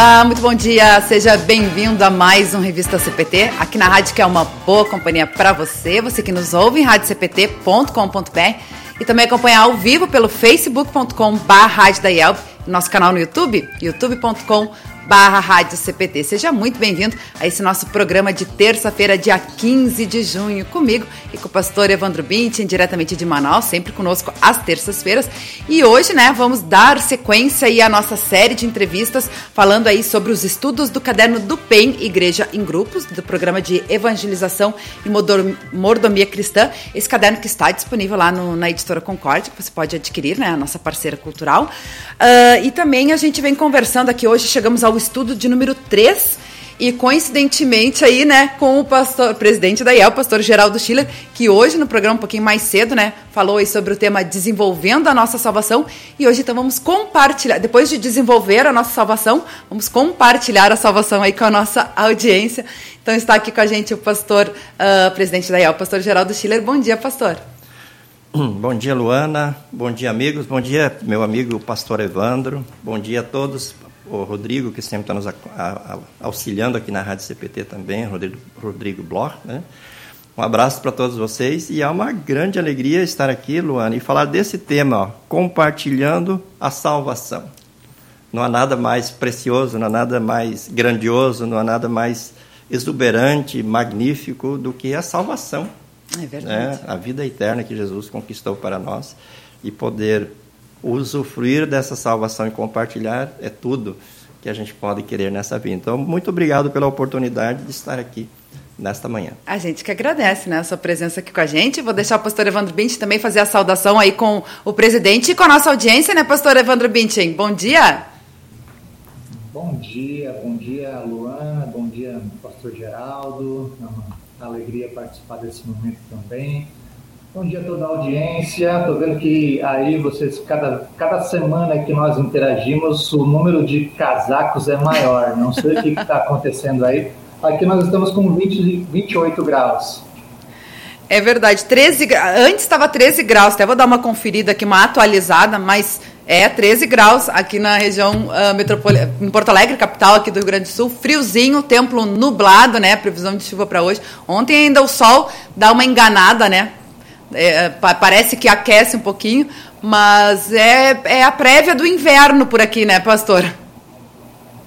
Olá, muito bom dia. Seja bem-vindo a mais um Revista CPT, aqui na rádio que é uma boa companhia para você, você que nos ouve em radiocpt.com.br e também acompanhar ao vivo pelo facebook.com/barra nosso canal no YouTube, youtube.com barra Rádio CPT. Seja muito bem-vindo a esse nosso programa de terça-feira, dia 15 de junho, comigo e com o pastor Evandro Bintin, diretamente de Manaus, sempre conosco às terças-feiras. E hoje, né, vamos dar sequência aí à nossa série de entrevistas falando aí sobre os estudos do caderno do PEN Igreja em Grupos, do programa de evangelização e mordomia cristã. Esse caderno que está disponível lá no, na editora Concórdia, que você pode adquirir, né, a nossa parceira cultural. Uh, e também a gente vem conversando aqui hoje, chegamos ao estudo de número 3 e coincidentemente aí, né, com o pastor, presidente da IEL, pastor Geraldo Schiller, que hoje no programa um pouquinho mais cedo, né, falou aí sobre o tema desenvolvendo a nossa salvação e hoje então vamos compartilhar, depois de desenvolver a nossa salvação, vamos compartilhar a salvação aí com a nossa audiência. Então está aqui com a gente o pastor, uh, presidente da IEL, pastor Geraldo Schiller. Bom dia, pastor. Bom dia, Luana. Bom dia, amigos. Bom dia, meu amigo pastor Evandro. Bom dia a todos, o Rodrigo, que sempre está nos auxiliando aqui na Rádio CPT também, Rodrigo, Rodrigo Bloch. Né? Um abraço para todos vocês e é uma grande alegria estar aqui, Luana, e falar desse tema, ó, compartilhando a salvação. Não há nada mais precioso, não há nada mais grandioso, não há nada mais exuberante, magnífico do que a salvação. É verdade. Né? A vida eterna que Jesus conquistou para nós e poder usufruir dessa salvação e compartilhar é tudo que a gente pode querer nessa vida. Então, muito obrigado pela oportunidade de estar aqui nesta manhã. A gente que agradece né, a sua presença aqui com a gente. Vou deixar o pastor Evandro Bintin também fazer a saudação aí com o presidente e com a nossa audiência, né, pastor Evandro Bintin? Bom dia! Bom dia, bom dia, Luana, bom dia, pastor Geraldo. É uma alegria participar desse momento também. Bom dia a toda a audiência. Estou vendo que aí vocês, cada, cada semana que nós interagimos, o número de casacos é maior. Não sei o que está acontecendo aí. Aqui nós estamos com 20, 28 graus. É verdade, 13 Antes estava 13 graus, até vou dar uma conferida aqui, uma atualizada, mas é 13 graus aqui na região uh, metropolitana, em Porto Alegre, capital aqui do Rio Grande do Sul. Friozinho, templo nublado, né? Previsão de chuva para hoje. Ontem ainda o sol dá uma enganada, né? É, parece que aquece um pouquinho, mas é, é a prévia do inverno por aqui, né, pastor?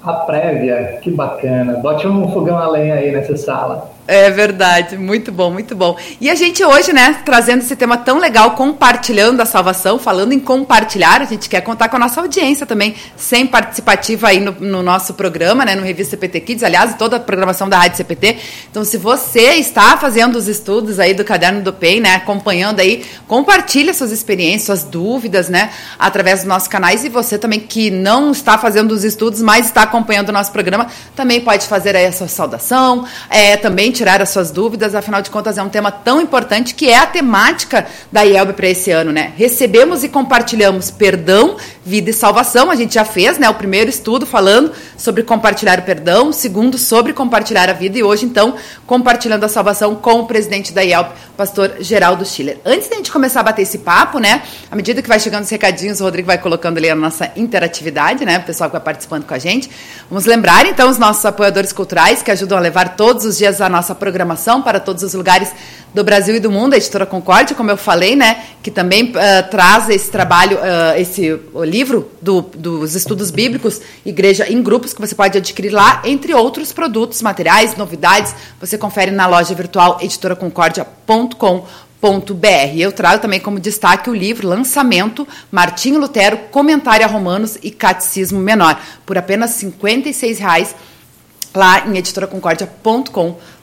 A prévia, que bacana. Bote um fogão a lenha aí nessa sala. É verdade, muito bom, muito bom. E a gente hoje, né, trazendo esse tema tão legal, compartilhando a salvação, falando em compartilhar, a gente quer contar com a nossa audiência também, sem participativa aí no, no nosso programa, né, no Revista CPT Kids, aliás, toda a programação da Rádio CPT. Então, se você está fazendo os estudos aí do Caderno do PEN, né, acompanhando aí, compartilha suas experiências, suas dúvidas, né, através dos nossos canais. E você também que não está fazendo os estudos, mas está acompanhando o nosso programa, também pode fazer aí a sua saudação, é, também tirar as suas dúvidas, afinal de contas é um tema tão importante que é a temática da IELB para esse ano, né? Recebemos e compartilhamos perdão, vida e salvação. A gente já fez, né, o primeiro estudo falando sobre compartilhar o perdão, o segundo sobre compartilhar a vida e hoje então compartilhando a salvação com o presidente da IELB, pastor Geraldo Schiller. Antes da gente começar a bater esse papo, né, à medida que vai chegando os recadinhos, o Rodrigo vai colocando ali a nossa interatividade, né, o pessoal que vai participando com a gente. Vamos lembrar então os nossos apoiadores culturais que ajudam a levar todos os dias a nossa nossa programação para todos os lugares do Brasil e do mundo, a editora Concórdia, como eu falei, né, que também uh, traz esse trabalho, uh, esse livro do, dos estudos bíblicos, Igreja em Grupos, que você pode adquirir lá, entre outros produtos, materiais, novidades, você confere na loja virtual editoraconcordia.com br Eu trago também como destaque o livro Lançamento Martinho Lutero, Comentário a Romanos e Catecismo Menor, por apenas R$ 56,00 lá em editoraconcordia.com.br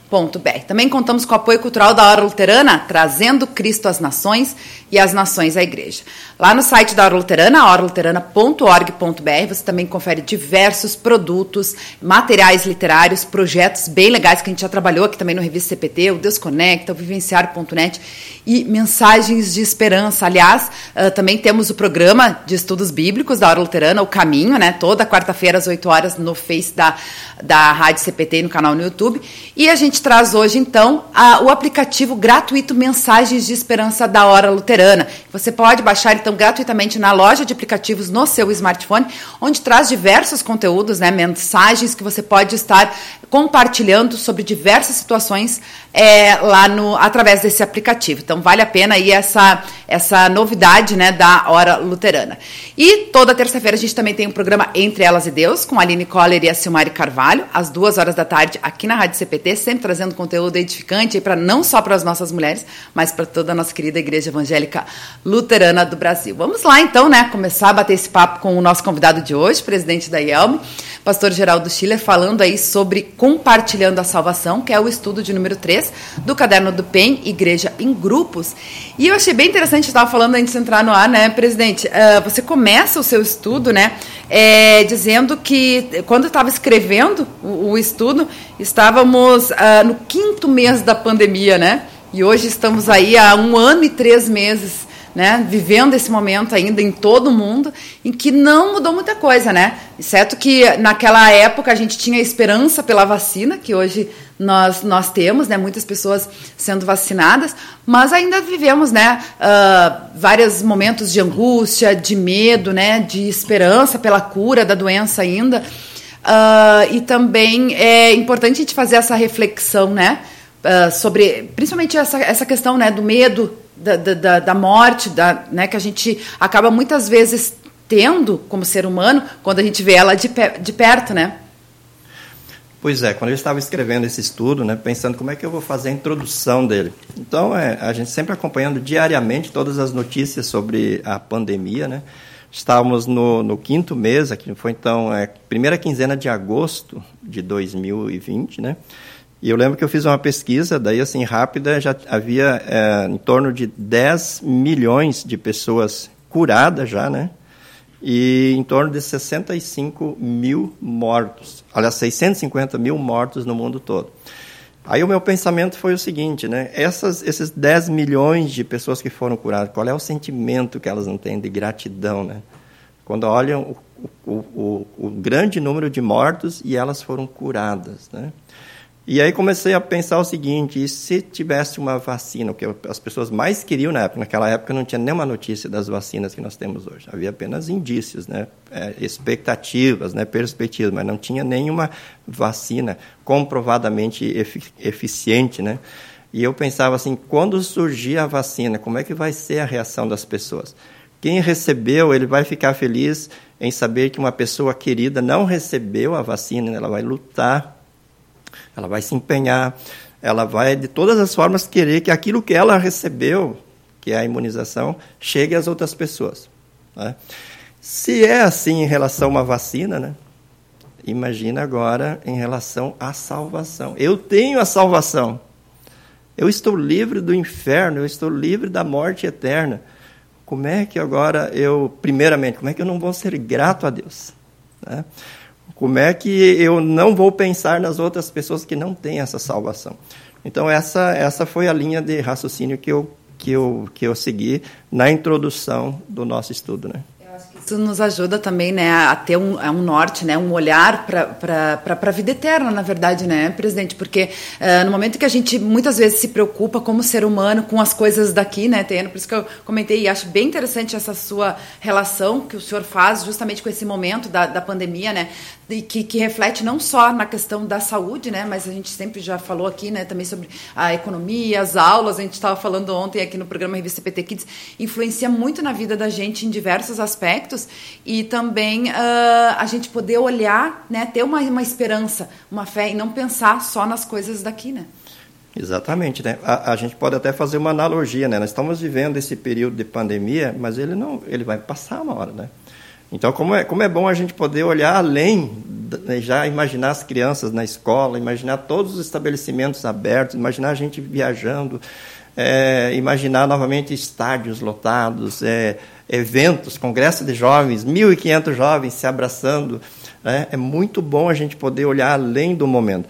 também contamos com o apoio cultural da Hora Luterana, trazendo Cristo às nações e as nações à igreja. Lá no site da Hora Luterana, horaluterana.org.br, você também confere diversos produtos, materiais literários, projetos bem legais que a gente já trabalhou aqui também no Revista CPT, o Deus Conecta, o Vivenciar.net e mensagens de esperança. Aliás, uh, também temos o programa de estudos bíblicos da Hora Luterana, O Caminho, né? Toda quarta-feira às 8 horas no Face da, da Rádio CPT e no canal no YouTube. E a gente traz hoje, então, a, o aplicativo gratuito Mensagens de Esperança da Hora Luterana. Você pode baixar, então, gratuitamente na loja de aplicativos no seu smartphone, onde traz diversos conteúdos, né, mensagens que você pode estar compartilhando sobre diversas situações é, lá no através desse aplicativo. Então vale a pena aí essa essa novidade né, da Hora Luterana. E toda terça-feira a gente também tem um programa Entre Elas e Deus com a Aline Coller e a Silmari Carvalho, às duas horas da tarde aqui na Rádio CPT, sempre trazendo conteúdo edificante para não só para as nossas mulheres, mas para toda a nossa querida Igreja Evangélica Luterana do Brasil. Vamos lá então, né, começar a bater esse papo com o nosso convidado de hoje, presidente da IELM, pastor Geraldo Schiller, falando aí sobre compartilhando a salvação, que é o estudo de número 3 do Caderno do PEN, Igreja em Grupos. E eu achei bem interessante, estava falando antes de entrar no ar, né, presidente? Uh, você começa o seu estudo, né, é, dizendo que quando estava escrevendo o, o, estudo, estávamos uh, no quinto mês da pandemia, né? E hoje estamos aí há um ano e três meses né, vivendo esse momento ainda em todo o mundo, em que não mudou muita coisa, né? Exceto que naquela época a gente tinha esperança pela vacina, que hoje nós, nós temos, né, muitas pessoas sendo vacinadas, mas ainda vivemos, né, uh, vários momentos de angústia, de medo, né, de esperança pela cura da doença ainda. Uh, e também é importante a gente fazer essa reflexão, né, uh, sobre, principalmente essa, essa questão, né, do medo da, da, da morte, da, né, que a gente acaba muitas vezes tendo como ser humano quando a gente vê ela de, de perto, né? Pois é, quando eu estava escrevendo esse estudo, né, pensando como é que eu vou fazer a introdução dele. Então, é, a gente sempre acompanhando diariamente todas as notícias sobre a pandemia, né? Estávamos no, no quinto mês, aqui foi então é, primeira quinzena de agosto de 2020, né? E eu lembro que eu fiz uma pesquisa, daí assim, rápida, já havia é, em torno de 10 milhões de pessoas curadas já, né? E em torno de 65 mil mortos. Aliás, 650 mil mortos no mundo todo. Aí o meu pensamento foi o seguinte, né? Essas, esses 10 milhões de pessoas que foram curadas, qual é o sentimento que elas não têm de gratidão, né? Quando olham o, o, o, o grande número de mortos e elas foram curadas, né? E aí comecei a pensar o seguinte: se tivesse uma vacina, o que as pessoas mais queriam na época, naquela época não tinha nenhuma notícia das vacinas que nós temos hoje, havia apenas indícios, né, é, expectativas, né, perspectivas, mas não tinha nenhuma vacina comprovadamente eficiente, né? E eu pensava assim, quando surgir a vacina, como é que vai ser a reação das pessoas? Quem recebeu, ele vai ficar feliz em saber que uma pessoa querida não recebeu a vacina, ela vai lutar ela vai se empenhar, ela vai de todas as formas querer que aquilo que ela recebeu, que é a imunização, chegue às outras pessoas. Né? Se é assim em relação a uma vacina, né? imagina agora em relação à salvação. Eu tenho a salvação. Eu estou livre do inferno, eu estou livre da morte eterna. Como é que agora eu, primeiramente, como é que eu não vou ser grato a Deus? Né? Como é que eu não vou pensar nas outras pessoas que não têm essa salvação? Então, essa, essa foi a linha de raciocínio que eu, que, eu, que eu segui na introdução do nosso estudo. Né? Isso nos ajuda também né, a ter um, um norte, né, um olhar para a vida eterna, na verdade, né, presidente? Porque uh, no momento que a gente muitas vezes se preocupa como ser humano com as coisas daqui, né, Teno? Por isso que eu comentei e acho bem interessante essa sua relação que o senhor faz justamente com esse momento da, da pandemia, né? E que, que reflete não só na questão da saúde, né? Mas a gente sempre já falou aqui, né, também sobre a economia, as aulas, a gente estava falando ontem aqui no programa Revista PT Kids, influencia muito na vida da gente em diversos aspectos e também uh, a gente poder olhar, né, ter uma, uma esperança, uma fé e não pensar só nas coisas daqui, né? Exatamente, né? A, a, gente pode até fazer uma analogia, né? Nós estamos vivendo esse período de pandemia, mas ele não, ele vai passar uma hora, né? Então, como é, como é bom a gente poder olhar além, né, já imaginar as crianças na escola, imaginar todos os estabelecimentos abertos, imaginar a gente viajando, é, imaginar novamente estádios lotados, é, eventos, congresso de jovens, 1.500 jovens se abraçando. Né? É muito bom a gente poder olhar além do momento.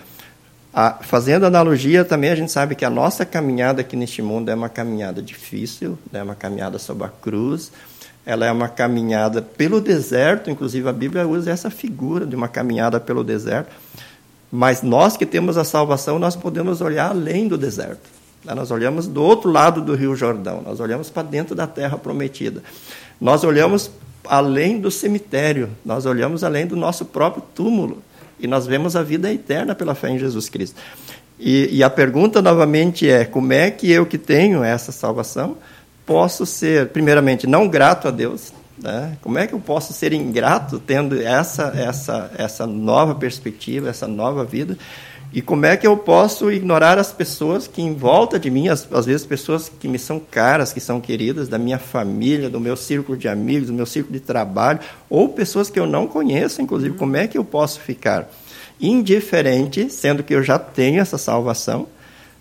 A, fazendo analogia, também a gente sabe que a nossa caminhada aqui neste mundo é uma caminhada difícil, é né? uma caminhada sob a cruz, ela é uma caminhada pelo deserto, inclusive a Bíblia usa essa figura de uma caminhada pelo deserto, Mas nós que temos a salvação, nós podemos olhar além do deserto. Né? Nós olhamos do outro lado do Rio Jordão, nós olhamos para dentro da terra prometida. Nós olhamos além do cemitério, nós olhamos além do nosso próprio túmulo e nós vemos a vida eterna pela fé em Jesus Cristo. E, e, a pergunta novamente é: como é que eu que tenho essa salvação posso ser, primeiramente, não grato a Deus? Né? Como é que eu posso ser ingrato tendo essa, essa, essa nova perspectiva, essa nova vida? E como é que eu posso ignorar as pessoas que em volta de mim, às, às, vezes pessoas que me são caras, que são queridas, da minha família, do meu círculo de amigos, do meu círculo de trabalho, ou pessoas que eu não conheço, inclusive, como é que eu posso ficar indiferente, sendo que eu já tenho essa salvação,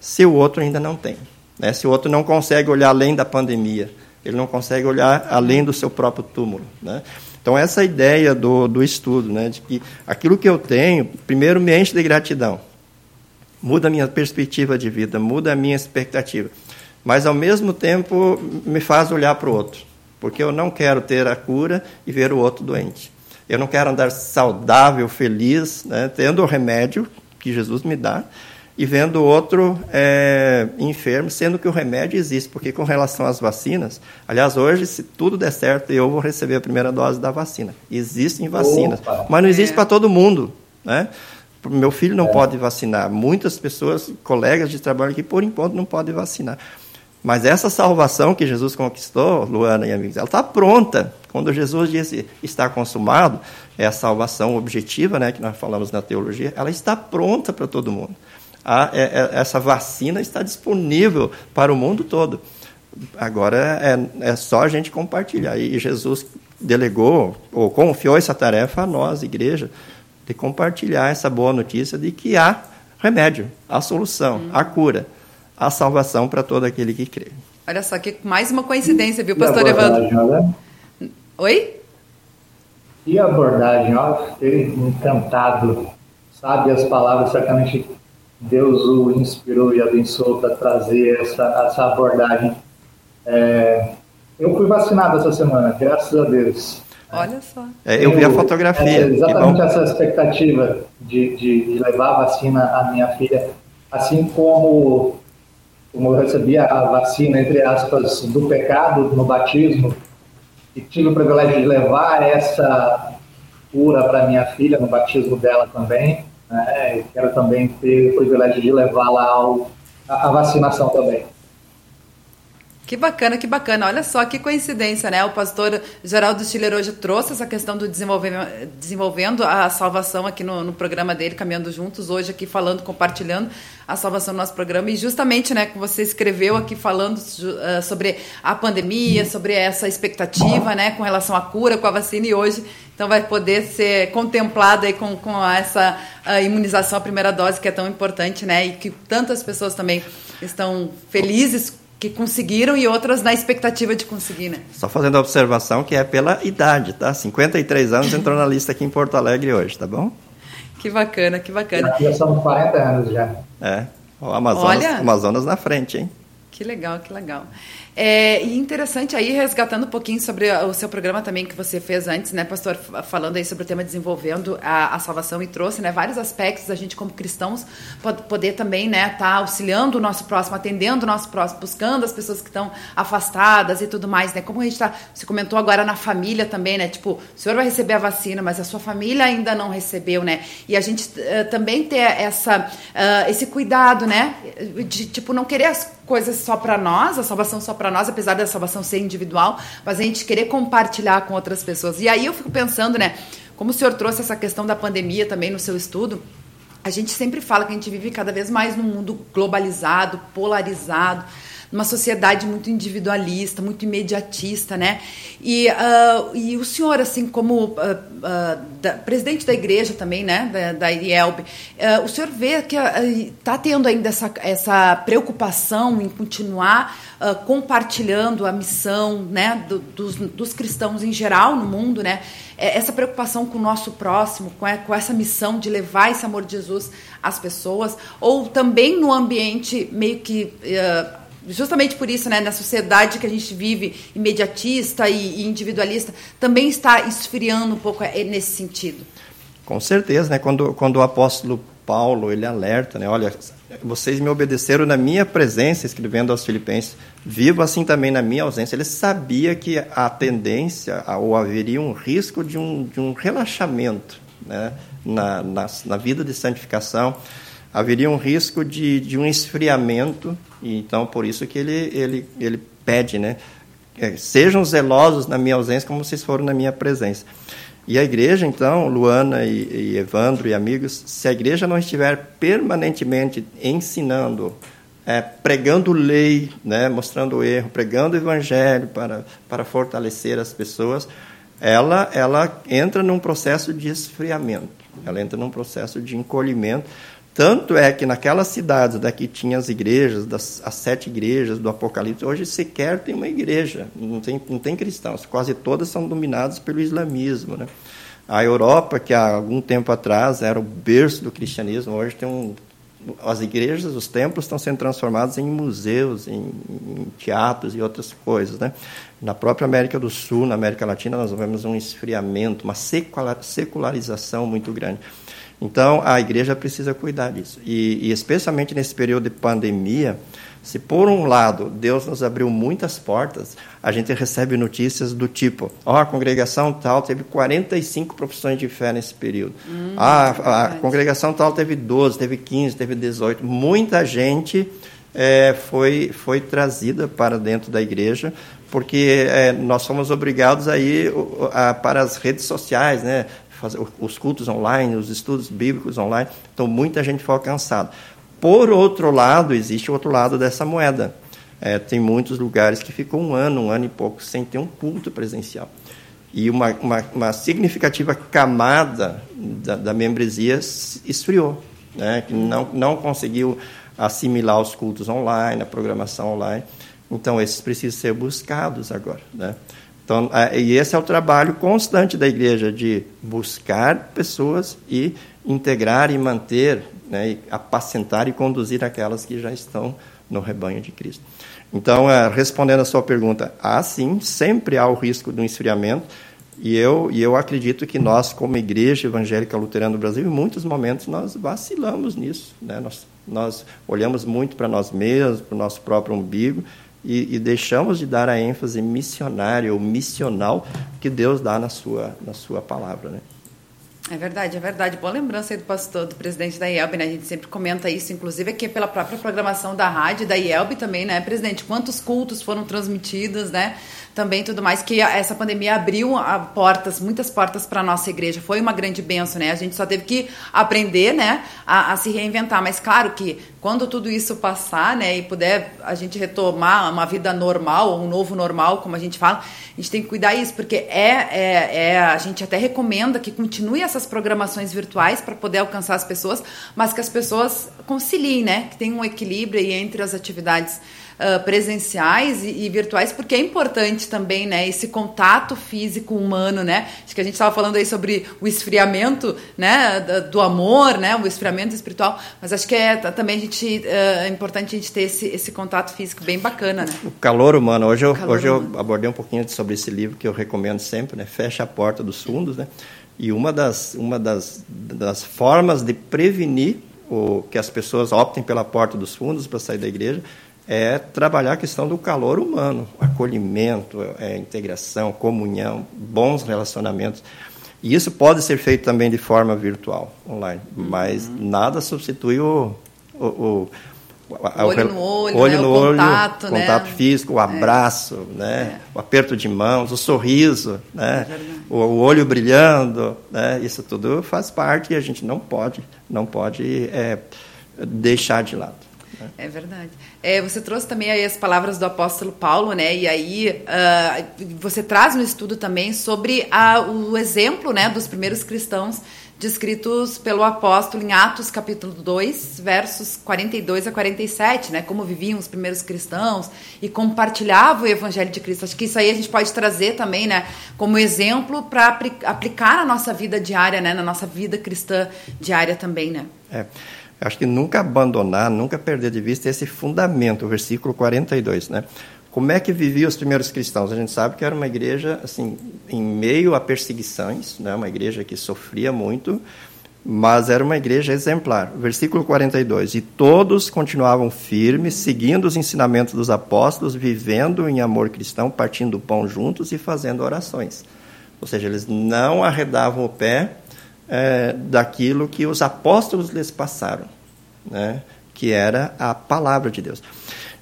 se o outro ainda não tem? Né? Se o outro não consegue olhar além da pandemia, ele não consegue olhar além do seu próprio túmulo. Né? Então, essa ideia do, do estudo, né, de que aquilo que eu tenho, primeiro me enche de gratidão muda a minha perspectiva de vida, muda a minha expectativa. Mas, ao mesmo tempo, me faz olhar para o outro, porque eu não quero ter a cura e ver o outro doente. Eu não quero andar saudável, feliz, né, tendo o remédio que Jesus me dá e vendo o outro é, enfermo, sendo que o remédio existe. Porque, com relação às vacinas, aliás, hoje, se tudo der certo, eu vou receber a primeira dose da vacina. Existem vacinas, Opa, mas não existe é. para todo mundo. Né? Meu filho não é. pode vacinar. Muitas pessoas, colegas de trabalho que por enquanto não podem vacinar. Mas essa salvação que Jesus conquistou, Luana e amigos, ela está pronta. Quando Jesus disse está consumado, é a salvação objetiva, né, que nós falamos na teologia, ela está pronta para todo mundo. A, é, é, essa vacina está disponível para o mundo todo. Agora é, é só a gente compartilhar. E Jesus delegou, ou confiou essa tarefa a nós, igreja, de compartilhar essa boa notícia de que há remédio, há solução, hum. há cura, há salvação para todo aquele que crê. Olha só que mais uma coincidência, viu, pastor Evandro? Oi? E a abordagem, ó, fiquei encantado. Sabe as palavras, certamente Deus o inspirou e abençoou para trazer essa, essa abordagem. É, eu fui vacinado essa semana, graças a Deus. Olha só. É, eu vi a fotografia. Essa, exatamente essa expectativa de, de, de, levar a vacina à minha filha, assim como, como eu recebi a vacina, entre aspas, do pecado no batismo, e tive o privilégio de levar essa cura para minha filha no batismo dela também. Né? quero também ter o privilégio de levá-la à vacinação também. Que bacana, que bacana. Olha só que coincidência, né? O pastor Geraldo Stiller hoje trouxe essa questão do desenvolvendo a salvação aqui no, no, programa dele, Caminhando Juntos, hoje aqui falando, compartilhando a salvação no nosso programa. E justamente, né, que você escreveu aqui falando uh, sobre a pandemia, sobre essa expectativa, né, com relação à cura, com a vacina, e hoje então vai poder ser contemplado aí com, com essa uh, imunização, a primeira dose, que é tão importante, né? E que tantas pessoas também estão felizes que conseguiram e outras na expectativa de conseguir, né? Só fazendo a observação que é pela idade, tá? 53 anos entrou na lista aqui em Porto Alegre hoje, tá bom? Que bacana, que bacana. Já são 40 anos já. É, o Amazonas, Olha, Amazonas na frente, hein? Que legal, que legal. É, e interessante aí, resgatando um pouquinho sobre o seu programa também que você fez antes, né, pastor, falando aí sobre o tema desenvolvendo a, a salvação e trouxe, né, vários aspectos a gente como cristãos pode, poder também, né, tá auxiliando o nosso próximo, atendendo o nosso próximo, buscando as pessoas que estão afastadas e tudo mais, né, como a gente tá, você comentou agora na família também, né, tipo, o senhor vai receber a vacina, mas a sua família ainda não recebeu, né, e a gente uh, também ter essa, uh, esse cuidado, né, de, tipo, não querer as coisas só para nós, a salvação só para para nós, apesar da salvação ser individual, mas a gente querer compartilhar com outras pessoas. E aí eu fico pensando, né, como o senhor trouxe essa questão da pandemia também no seu estudo, a gente sempre fala que a gente vive cada vez mais num mundo globalizado, polarizado, numa sociedade muito individualista, muito imediatista, né? E, uh, e o senhor, assim, como uh, uh, da, presidente da igreja também, né, da, da IELB, o senhor vê que está tendo ainda essa, essa preocupação em continuar compartilhando a missão, né, do, dos, dos cristãos em geral no mundo, né? É, essa preocupação com o nosso próximo, com, com essa missão de levar esse amor de Jesus às pessoas, ou também no ambiente meio que uh, justamente por isso, né, na sociedade que a gente vive, imediatista e, individualista, também está esfriando um pouco é, nesse sentido. Com certeza, né? Quando, quando o apóstolo Paulo, ele alerta, né? Olha, vocês me obedeceram na minha presença, escrevendo aos filipenses, vivo assim também na minha ausência. Ele sabia que a tendência, ou haveria um risco de um, de um relaxamento né? na, na, na vida de santificação, haveria um risco de, de um esfriamento, e então por isso que ele, ele, ele pede, né? É, sejam zelosos na minha ausência como vocês foram na minha presença. E a igreja, então, Luana e, e Evandro e amigos, se a igreja não estiver permanentemente ensinando, é, pregando lei, né, mostrando o erro, pregando o evangelho para, para fortalecer as pessoas, ela, ela entra num processo de esfriamento, ela entra num processo de encolhimento, tanto é que naquelas cidades daqui tinha as igrejas, das, as sete igrejas do Apocalipse, hoje sequer tem uma igreja, não tem, não tem cristãos, quase todas são dominadas pelo islamismo. Né? A Europa, que há algum tempo atrás era o berço do cristianismo, hoje tem um. As igrejas, os templos estão sendo transformados em museus, em, em teatros e outras coisas. Né? Na própria América do Sul, na América Latina, nós vemos um esfriamento, uma secularização muito grande. Então, a igreja precisa cuidar disso. E, e, especialmente nesse período de pandemia, se por um lado Deus nos abriu muitas portas, a gente recebe notícias do tipo: ó, oh, a congregação tal teve 45 profissões de fé nesse período. Hum, ah, a, a congregação tal teve 12, teve 15, teve 18. Muita gente é, foi, foi trazida para dentro da igreja porque é, nós somos obrigados a ir a, para as redes sociais, né? Fazer os cultos online, os estudos bíblicos online, então muita gente foi alcançada. Por outro lado, existe o outro lado dessa moeda. É, tem muitos lugares que ficam um ano, um ano e pouco, sem ter um culto presencial. E uma, uma, uma significativa camada da, da, membresia esfriou, né? que não, não conseguiu assimilar os cultos online, a programação online. Então, esses precisam ser buscados agora. Né? Então, é, e esse é o trabalho constante da igreja, de buscar pessoas e integrar e manter, né, e apacentar e conduzir aquelas que já estão no rebanho de Cristo. Então, é, respondendo a sua pergunta, há sim, sempre há o risco do esfriamento, e eu, e eu acredito que nós, como Igreja Evangélica Luterana do Brasil, em muitos momentos nós vacilamos nisso. Né? Nós, nós olhamos muito para nós mesmos, para o nosso próprio umbigo, e, e, deixamos de dar a ênfase missionária ou missional que Deus dá na sua, na sua palavra. Né? É verdade, é verdade. Boa lembrança aí do pastor, do presidente da IELB, né? A gente sempre comenta isso, inclusive aqui pela própria programação da rádio, da IELB também, né, presidente? Quantos cultos foram transmitidos, né? também tudo mais, que essa pandemia abriu portas, muitas portas para a nossa igreja. Foi uma grande benção, né? A gente só teve que aprender, né, a, a, se reinventar. Mas claro que quando tudo isso passar, né, e puder a gente retomar uma vida normal, um novo normal, como a gente fala, a gente tem que cuidar isso, porque é, é, é a gente até recomenda que continue essas programações virtuais para poder alcançar as pessoas, mas que as pessoas conciliem, né, que tenham um equilíbrio entre as atividades uh, presenciais e, e, virtuais, porque é importante também, né, esse contato físico humano, né? Acho que a gente estava falando aí sobre o esfriamento, né, do amor, né, o esfriamento espiritual, mas acho que é também a gente uh, é importante a gente ter esse, esse contato físico bem bacana, né? O calor humano. Hoje eu, hoje humano. eu abordei um pouquinho sobre esse livro que eu recomendo sempre, né? Fecha a porta dos fundos, né? E uma das, uma das, das formas de prevenir o, que as pessoas optem pela porta dos fundos para sair da igreja é trabalhar a questão do calor humano, acolhimento, é, integração, comunhão, bons relacionamentos. E isso pode ser feito também de forma virtual, online, mas uhum. nada substitui o, o, o o olho no olho, olho, né? no o olho contato, né? contato físico, o é. abraço, é. né? É. o aperto de mãos, o sorriso, né? É o, o, olho brilhando, né? isso tudo faz parte e a gente não pode, não pode é, deixar de lado. É verdade. É, você trouxe também aí as palavras do apóstolo Paulo, né? E aí uh, você traz no estudo também sobre a, o exemplo né, dos primeiros cristãos descritos pelo apóstolo em Atos capítulo 2, versos 42 a 47, né? Como viviam os primeiros cristãos e compartilhavam o evangelho de Cristo. Acho que isso aí a gente pode trazer também, né, como exemplo para aplicar na nossa vida diária, né, na nossa vida cristã diária também, né? É. Acho que nunca abandonar, nunca perder de vista esse fundamento, o versículo 42, né? Como é que viviam os primeiros cristãos? A gente sabe que era uma igreja assim, em meio a perseguições, né? Uma igreja que sofria muito, mas era uma igreja exemplar. Versículo 42. E todos continuavam firmes, seguindo os ensinamentos dos apóstolos, vivendo em amor cristão, partindo o pão juntos e fazendo orações. Ou seja, eles não arredavam o pé é, daquilo que os apóstolos lhes passaram, né? que era a palavra de Deus.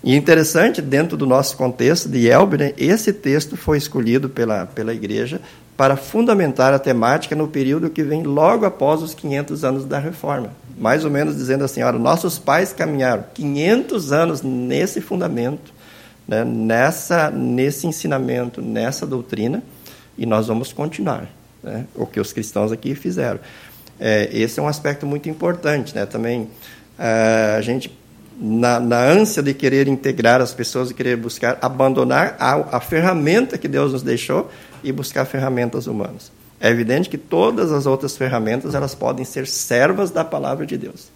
E interessante, dentro do nosso contexto de Elber, esse texto foi escolhido pela, pela igreja para fundamentar a temática no período que vem logo após os 500 anos da reforma. Mais ou menos dizendo assim: olha, nossos pais caminharam 500 anos nesse fundamento, né, nessa, nesse ensinamento, nessa doutrina, e nós vamos continuar. Né, o que os cristãos aqui fizeram. É, esse é um aspecto muito importante. Né, também é, a gente na, na, ânsia de querer integrar as pessoas e querer buscar abandonar a, a ferramenta que Deus nos deixou e buscar ferramentas humanas. É evidente que todas as outras ferramentas elas podem ser servas da palavra de Deus.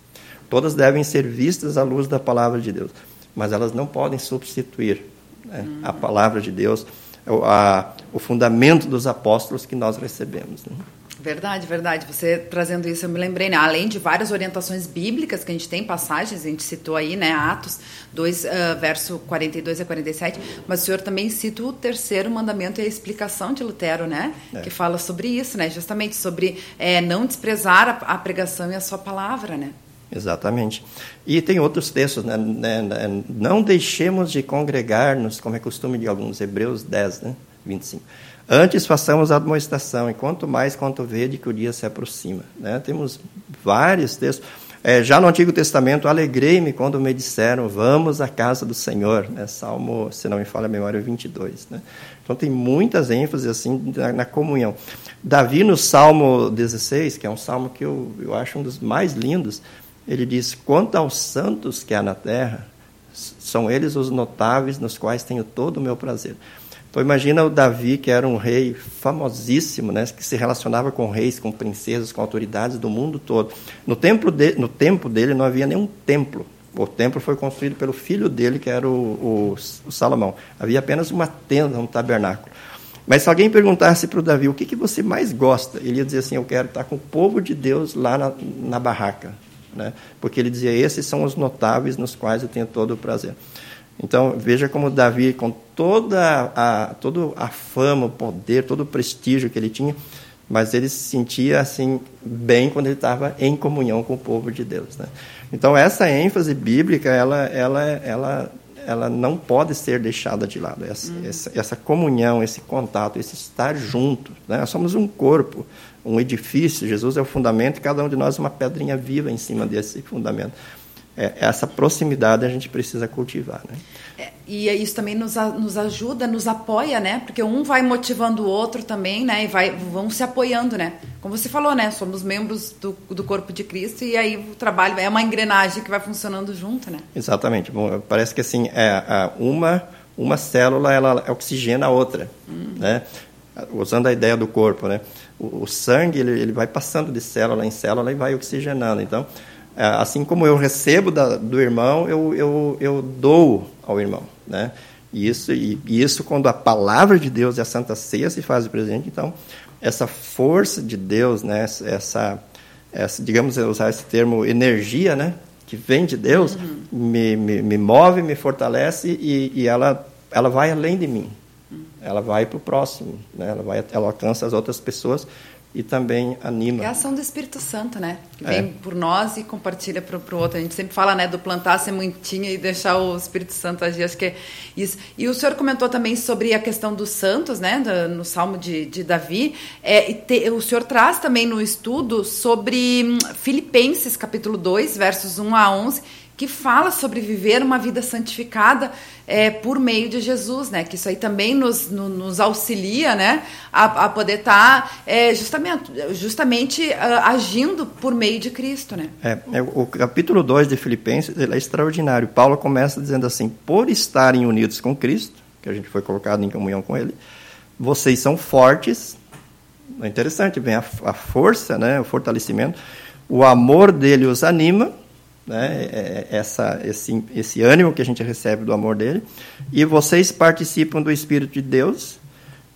Todas devem ser vistas à luz da palavra de Deus, mas elas não podem substituir né, a palavra de Deus, a, o fundamento dos apóstolos que nós recebemos. Né? Verdade, verdade. Você trazendo isso, eu me lembrei, né? Além de várias orientações bíblicas que a gente tem, passagens, a gente citou aí, né? Atos 2, uh, ah, verso 42 a 47, mas o senhor também cita o terceiro mandamento e a explicação de Lutero, né? É. Que fala sobre isso, né? Justamente sobre é, não desprezar a, a, pregação e a sua palavra, né? Exatamente. E tem outros textos, né? né, né não deixemos de congregar-nos, como é costume de alguns, Hebreus 10, né? 25 Antes façamos a admoestação, e quanto mais quanto vede que o dia se aproxima. Né? Temos vários textos. É, já no Antigo Testamento, alegrei-me quando me disseram, vamos à casa do Senhor. Né? Salmo, se não me falha a memória, 22. Né? Então, tem muitas ênfases assim na, na, comunhão. Davi, no Salmo 16, que é um salmo que eu, eu acho um dos mais lindos, ele diz, quanto aos santos que há na terra, são eles os notáveis nos quais tenho todo o meu prazer. Então imagina o Davi, que era um rei famosíssimo, né, que se relacionava com reis, com princesas, com autoridades do mundo todo. No, templo de, no tempo dele não havia nenhum templo. O templo foi construído pelo filho dele, que era o, o, o Salomão. Havia apenas uma tenda, um tabernáculo. Mas se alguém perguntasse para o Davi o que, que você mais gosta, ele ia dizer assim: Eu quero estar com o povo de Deus lá na, na barraca. Né? Porque ele dizia: Esses são os notáveis nos quais eu tenho todo o prazer. Então, veja como Davi, com toda a, toda a fama, o poder, todo o prestígio que ele tinha, mas ele se sentia assim bem quando ele estava em comunhão com o povo de Deus. Né? Então, essa ênfase bíblica, ela, ela, ela, ela não pode ser deixada de lado. Essa, uhum. essa, essa, comunhão, esse contato, esse estar junto. Né? Nós somos um corpo, um edifício. Jesus é o fundamento e cada um de nós é uma pedrinha viva em cima desse fundamento é, essa proximidade a gente precisa cultivar. Né? É, e isso também nos, nos ajuda, nos apoia, né? Porque um vai motivando o outro também, né? E vai, vão se apoiando, né? Como você falou, né? Somos membros do, do corpo de Cristo e aí o trabalho é uma engrenagem que vai funcionando junto, né? Exatamente. Bom, parece que assim, é, uma, uma célula ela oxigena a outra, hum. né? Usando a ideia do corpo, né? O, o sangue ele, ele vai passando de célula em célula e vai oxigenando. Então, é, assim como eu recebo da, do irmão, eu, eu, eu dou ao irmão, né? E isso, e, e isso quando a palavra de Deus e a Santa Ceia se faz presente, então, essa força de Deus, né? Essa, essa digamos, usar esse termo energia, né? Que vem de Deus, uhum. me, me, me, move, me fortalece e, e ela, ela vai além de mim. Ela vai para o próximo, né? ela, vai, ela alcança as outras pessoas e também anima. É a ação do Espírito Santo, né? Que vem é. por nós e compartilha para o outro. A gente sempre fala, né, do plantar a sementinha e deixar o Espírito Santo agir. Acho que é isso. E o senhor comentou também sobre a questão dos santos, né, no Salmo de, de Davi. É, te, o senhor traz também no estudo sobre hum, Filipenses, capítulo 2, versos 1 a 11, que fala sobre viver uma vida santificada é, por meio de Jesus, né? Que isso aí também nos, no, nos auxilia, né? A, a poder estar tá, é, justamente, justamente uh, agindo por meio de Cristo, né? É, é o capítulo 2 de Filipenses é extraordinário. Paulo começa dizendo assim, por estarem unidos com Cristo, que a gente foi colocado em comunhão com Ele, vocês são fortes, é interessante, vem a, a força, né? O fortalecimento, o amor dele os anima, né, é, é, essa, esse, esse ânimo que a gente recebe do amor dele, e vocês participam do Espírito de Deus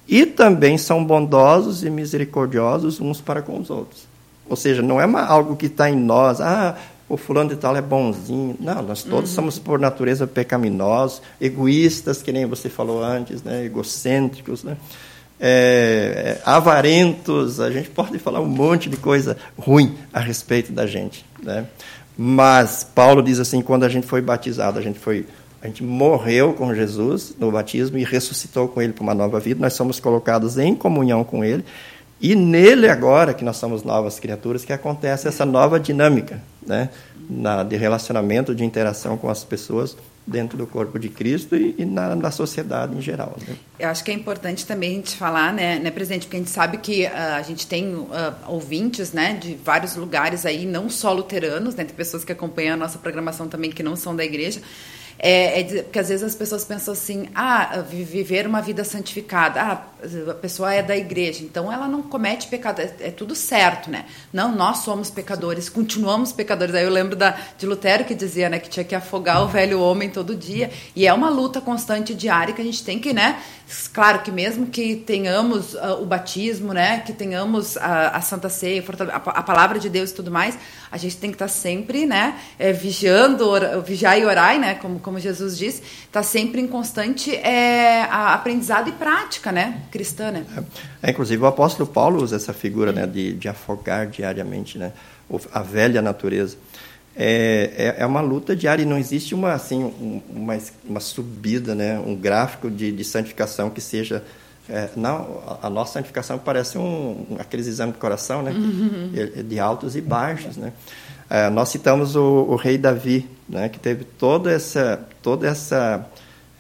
e também são bondosos e misericordiosos uns para com os outros. Ou seja, não é uma, algo que está em nós. Ah, o fulano de tal é bonzinho. Não, nós todos uhum. somos, por natureza, pecaminosos, egoístas, que nem você falou antes, né? egocêntricos, né? É, é, avarentos. A gente pode falar um monte de coisa ruim a respeito da gente. Né? Mas Paulo diz assim: quando a gente foi batizado, a gente foi. A gente morreu com Jesus no batismo e ressuscitou com ele para uma nova vida. Nós somos colocados em comunhão com ele. E nele agora, que nós somos novas criaturas, que acontece essa nova dinâmica né, na, de relacionamento, de interação com as pessoas dentro do corpo de Cristo e, e na, na, sociedade em geral. Né? Eu acho que é importante também a gente falar, né, né presidente, porque a gente sabe que uh, a gente tem uh, ouvintes, né, de vários lugares aí, não só luteranos, né, tem pessoas que acompanham a nossa programação também que não são da igreja, é, é porque às vezes as pessoas pensam assim, ah, viver uma vida santificada, ah, a pessoa é da igreja, então ela não comete pecado, é, é, tudo certo, né? Não, nós somos pecadores, continuamos pecadores. Aí eu lembro da, de Lutero que dizia, né, que tinha que afogar o velho homem todo dia, e é uma luta constante diária que a gente tem que, né, claro que mesmo que tenhamos uh, o batismo, né, que tenhamos a, a Santa Ceia, a, a, palavra de Deus e tudo mais, a gente tem que estar sempre, né, é, vigiando, or, vigiar e orar, né, como, como Jesus disse, está sempre em constante é, aprendizado e prática, né, cristã, né? É, inclusive o apóstolo Paulo usa essa figura, né, de, de afogar diariamente, né, a velha natureza. É, é, é, uma luta diária e não existe uma assim uma, uma subida né um gráfico de, de santificação que seja é, não a, nossa santificação parece um, um aqueles exames de coração né uhum. de altos e baixos né é, nós citamos o, o, rei Davi né que teve toda essa toda essa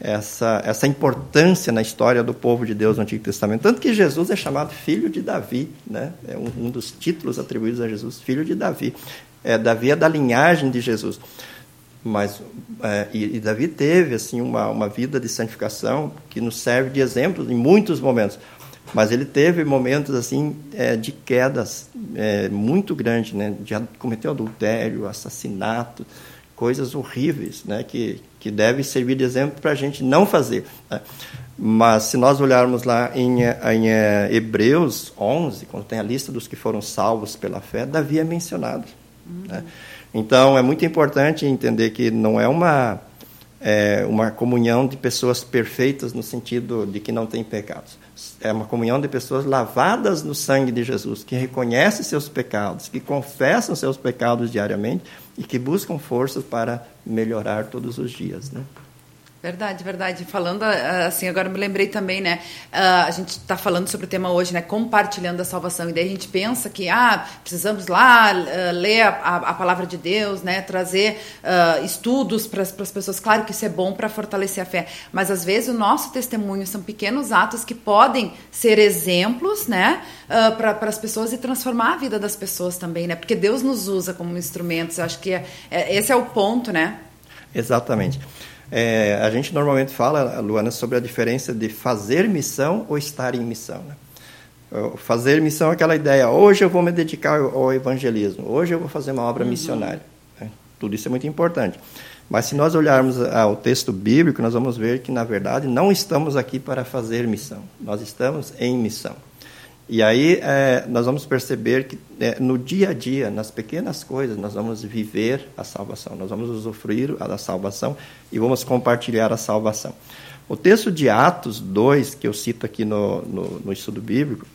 essa, essa importância na história do povo de Deus no Antigo Testamento. Tanto que Jesus é chamado filho de Davi, né? é um, um dos títulos atribuídos a Jesus, filho de Davi. É, Davi é da linhagem de Jesus. Mas, é, e, e, Davi teve assim uma, uma vida de santificação que nos serve de exemplo em muitos momentos. Mas ele teve momentos assim é, de quedas é, muito grandes, né? De cometeu adultério, assassinato, coisas horríveis, né? Que que deve servir de exemplo para a gente não fazer. Né? Mas se nós olharmos lá em, em é, Hebreus 11, quando tem a lista dos que foram salvos pela fé, Davi é mencionado. Uhum. Né? Então é muito importante entender que não é uma é uma comunhão de pessoas perfeitas no sentido de que não tem pecados. É uma comunhão de pessoas lavadas no sangue de Jesus, que reconhecem seus pecados, que confessam seus pecados diariamente e que buscam forças para melhorar todos os dias, né? Verdade, verdade. Falando ah, assim, agora me lembrei também, né? Uh, a gente está falando sobre o tema hoje, né? Compartilhando a salvação. E daí a gente pensa que, ah, precisamos lá uh, ler a, a, palavra de Deus, né? Trazer uh, estudos para as pessoas. Claro que isso é bom para fortalecer a fé. Mas às vezes o nosso testemunho são pequenos atos que podem ser exemplos, né? para as pessoas e transformar a vida das pessoas também, né? Porque Deus nos usa como instrumentos. Eu acho que é, é, esse é o ponto, né? Exatamente. É, a gente normalmente fala, Luana, sobre a diferença de fazer missão ou estar em missão. Né? Fazer missão é aquela ideia, hoje eu vou me dedicar ao evangelismo, hoje eu vou fazer uma obra uhum. missionária. Né? Tudo isso é muito importante. Mas se nós olharmos ao texto bíblico, nós vamos ver que, na verdade, não estamos aqui para fazer missão, nós estamos em missão. E aí é, nós vamos perceber que é, no dia a dia, nas pequenas coisas, nós vamos viver a salvação, nós vamos usufruir da salvação e vamos compartilhar a salvação. O texto de Atos 2, que eu cito aqui no, no, no estudo bíblico,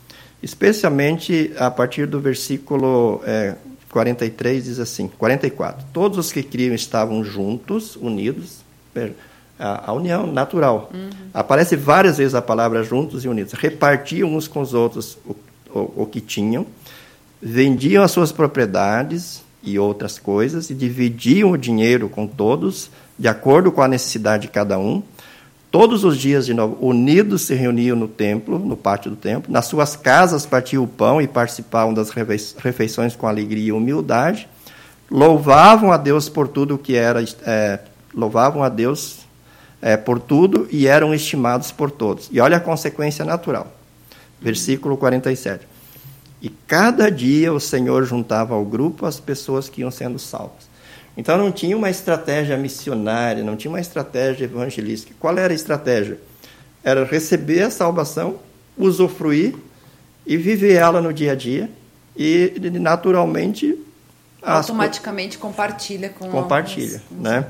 especialmente a partir do versículo é, 43, diz assim: 44. Todos os que criam estavam juntos, unidos, a, a união natural. Uhum. Aparece várias vezes a palavra juntos e unidos. Repartiam uns com os outros o, o, o que tinham, vendiam as suas propriedades e outras coisas e dividiam o dinheiro com todos, de acordo com a necessidade de cada um. Todos os dias, de novo, unidos se reuniam no templo, no pátio do templo. Nas suas casas partiam o pão e participavam das refeições com alegria e humildade. Louvavam a Deus por tudo o que era, é, louvavam a Deus é, por tudo e eram estimados por todos. E olha a consequência natural. Versículo 47. E cada dia o Senhor juntava ao grupo as pessoas que iam sendo salvas. Então não tinha uma estratégia missionária, não tinha uma estratégia evangelística. Qual era a estratégia? Era receber a salvação, usufruir e viver ela no dia a dia e naturalmente automaticamente compartilha com compartilha, né?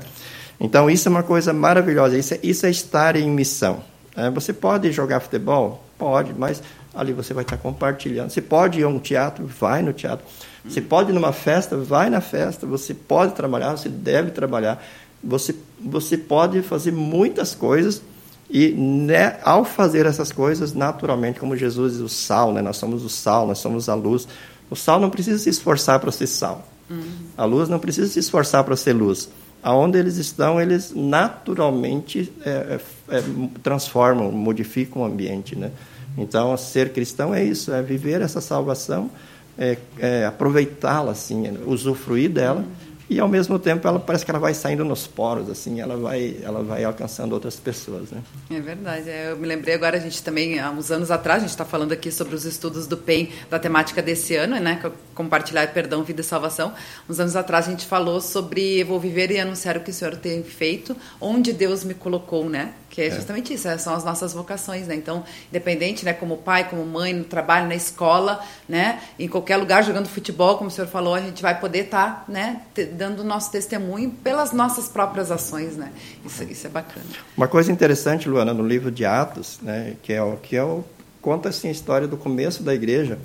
Então isso é uma coisa maravilhosa. Isso é, isso é estar em missão. É, você pode jogar futebol, pode, mas ali você vai estar compartilhando. Você pode ir a um teatro, vai no teatro. Você pode ir numa festa, vai na festa. Você pode trabalhar, você deve trabalhar. Você você pode fazer muitas coisas e né, ao fazer essas coisas, naturalmente, como Jesus diz, o sal, né? Nós somos o sal, nós somos a luz. O sal não precisa se esforçar para ser sal. Uhum. A luz não precisa se esforçar para ser luz. Aonde eles estão, eles naturalmente é, é, é, transformam, modificam o ambiente, né? Então, ser cristão é isso, é viver essa salvação, é, é aproveitá-la, assim, usufruir dela. Uhum e ao mesmo tempo ela parece que ela vai saindo nos poros assim ela vai ela vai alcançando outras pessoas né? É verdade. É, eu me lembrei agora a gente também há uns anos atrás a gente está falando aqui sobre os estudos do PEN da temática desse ano né? Compartilhar perdão vida e salvação. Uns anos atrás a gente falou sobre vou viver e anunciar o que o Senhor tem feito onde Deus me colocou né que é, é justamente isso, é, são as nossas vocações, né? Então, independente, né, como pai, como mãe, no trabalho, na escola, né, em qualquer lugar jogando futebol, como o senhor falou, a gente vai poder estar, tá, né, dando o nosso testemunho pelas nossas próprias ações, né? Isso, isso é bacana. Uma coisa interessante, Luana, no livro de Atos, né, que é o que é o conta assim a história do começo da igreja.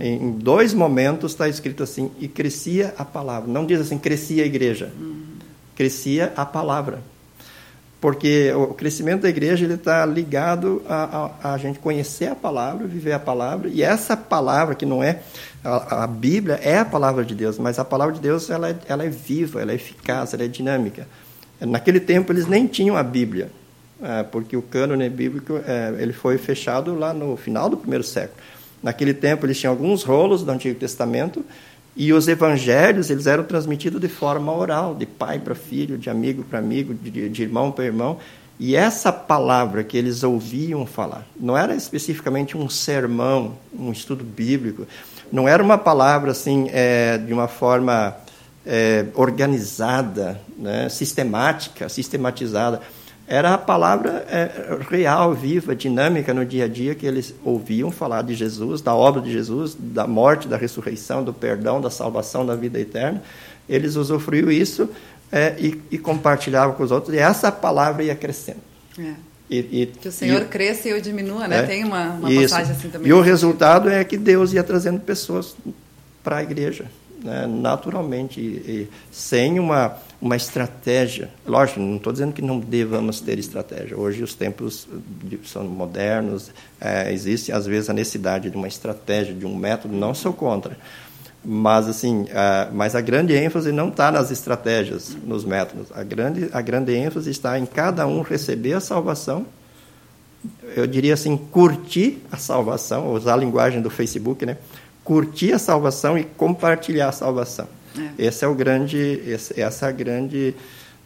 Em dois momentos está escrito assim e crescia a palavra. Não diz assim crescia a igreja, uhum. crescia a palavra porque o crescimento da igreja ele está ligado a, a, a, gente conhecer a palavra, viver a palavra, e essa palavra que não é a, a, Bíblia é a palavra de Deus, mas a palavra de Deus ela é, ela é viva, ela é eficaz, ela é dinâmica. Naquele tempo eles nem tinham a Bíblia, é, porque o cânone bíblico é, ele foi fechado lá no final do primeiro século. Naquele tempo eles tinham alguns rolos do Antigo Testamento e os evangelhos, eles eram transmitidos de forma oral, de pai para filho, de amigo para amigo, de, de irmão para irmão. E essa palavra que eles ouviam falar, não era especificamente um sermão, um estudo bíblico, não era uma palavra assim, é, de uma forma é, organizada, né, sistemática, sistematizada era a palavra é, real, viva, dinâmica no dia a dia que eles ouviam falar de Jesus, da obra de Jesus, da morte, da ressurreição, do perdão, da salvação, da vida eterna. Eles usufruíam isso é, e, e, compartilhavam com os outros, e essa palavra ia crescendo. É. E, e, que o Senhor cresça e eu diminua, né? É, Tem uma, uma passagem assim também. E o resultado é que Deus ia trazendo pessoas para a igreja, né? naturalmente, e, sem uma uma estratégia. Lógico, não estou dizendo que não devamos ter estratégia. Hoje os tempos são modernos, é, existe às vezes a necessidade de uma estratégia, de um método. Não sou contra, mas assim, a, mas a grande ênfase não está nas estratégias, nos métodos. A grande a grande ênfase está em cada um receber a salvação. Eu diria assim, curtir a salvação, usar a linguagem do Facebook, né? Curtir a salvação e compartilhar a salvação. É. Esse é o grande, essa é a grande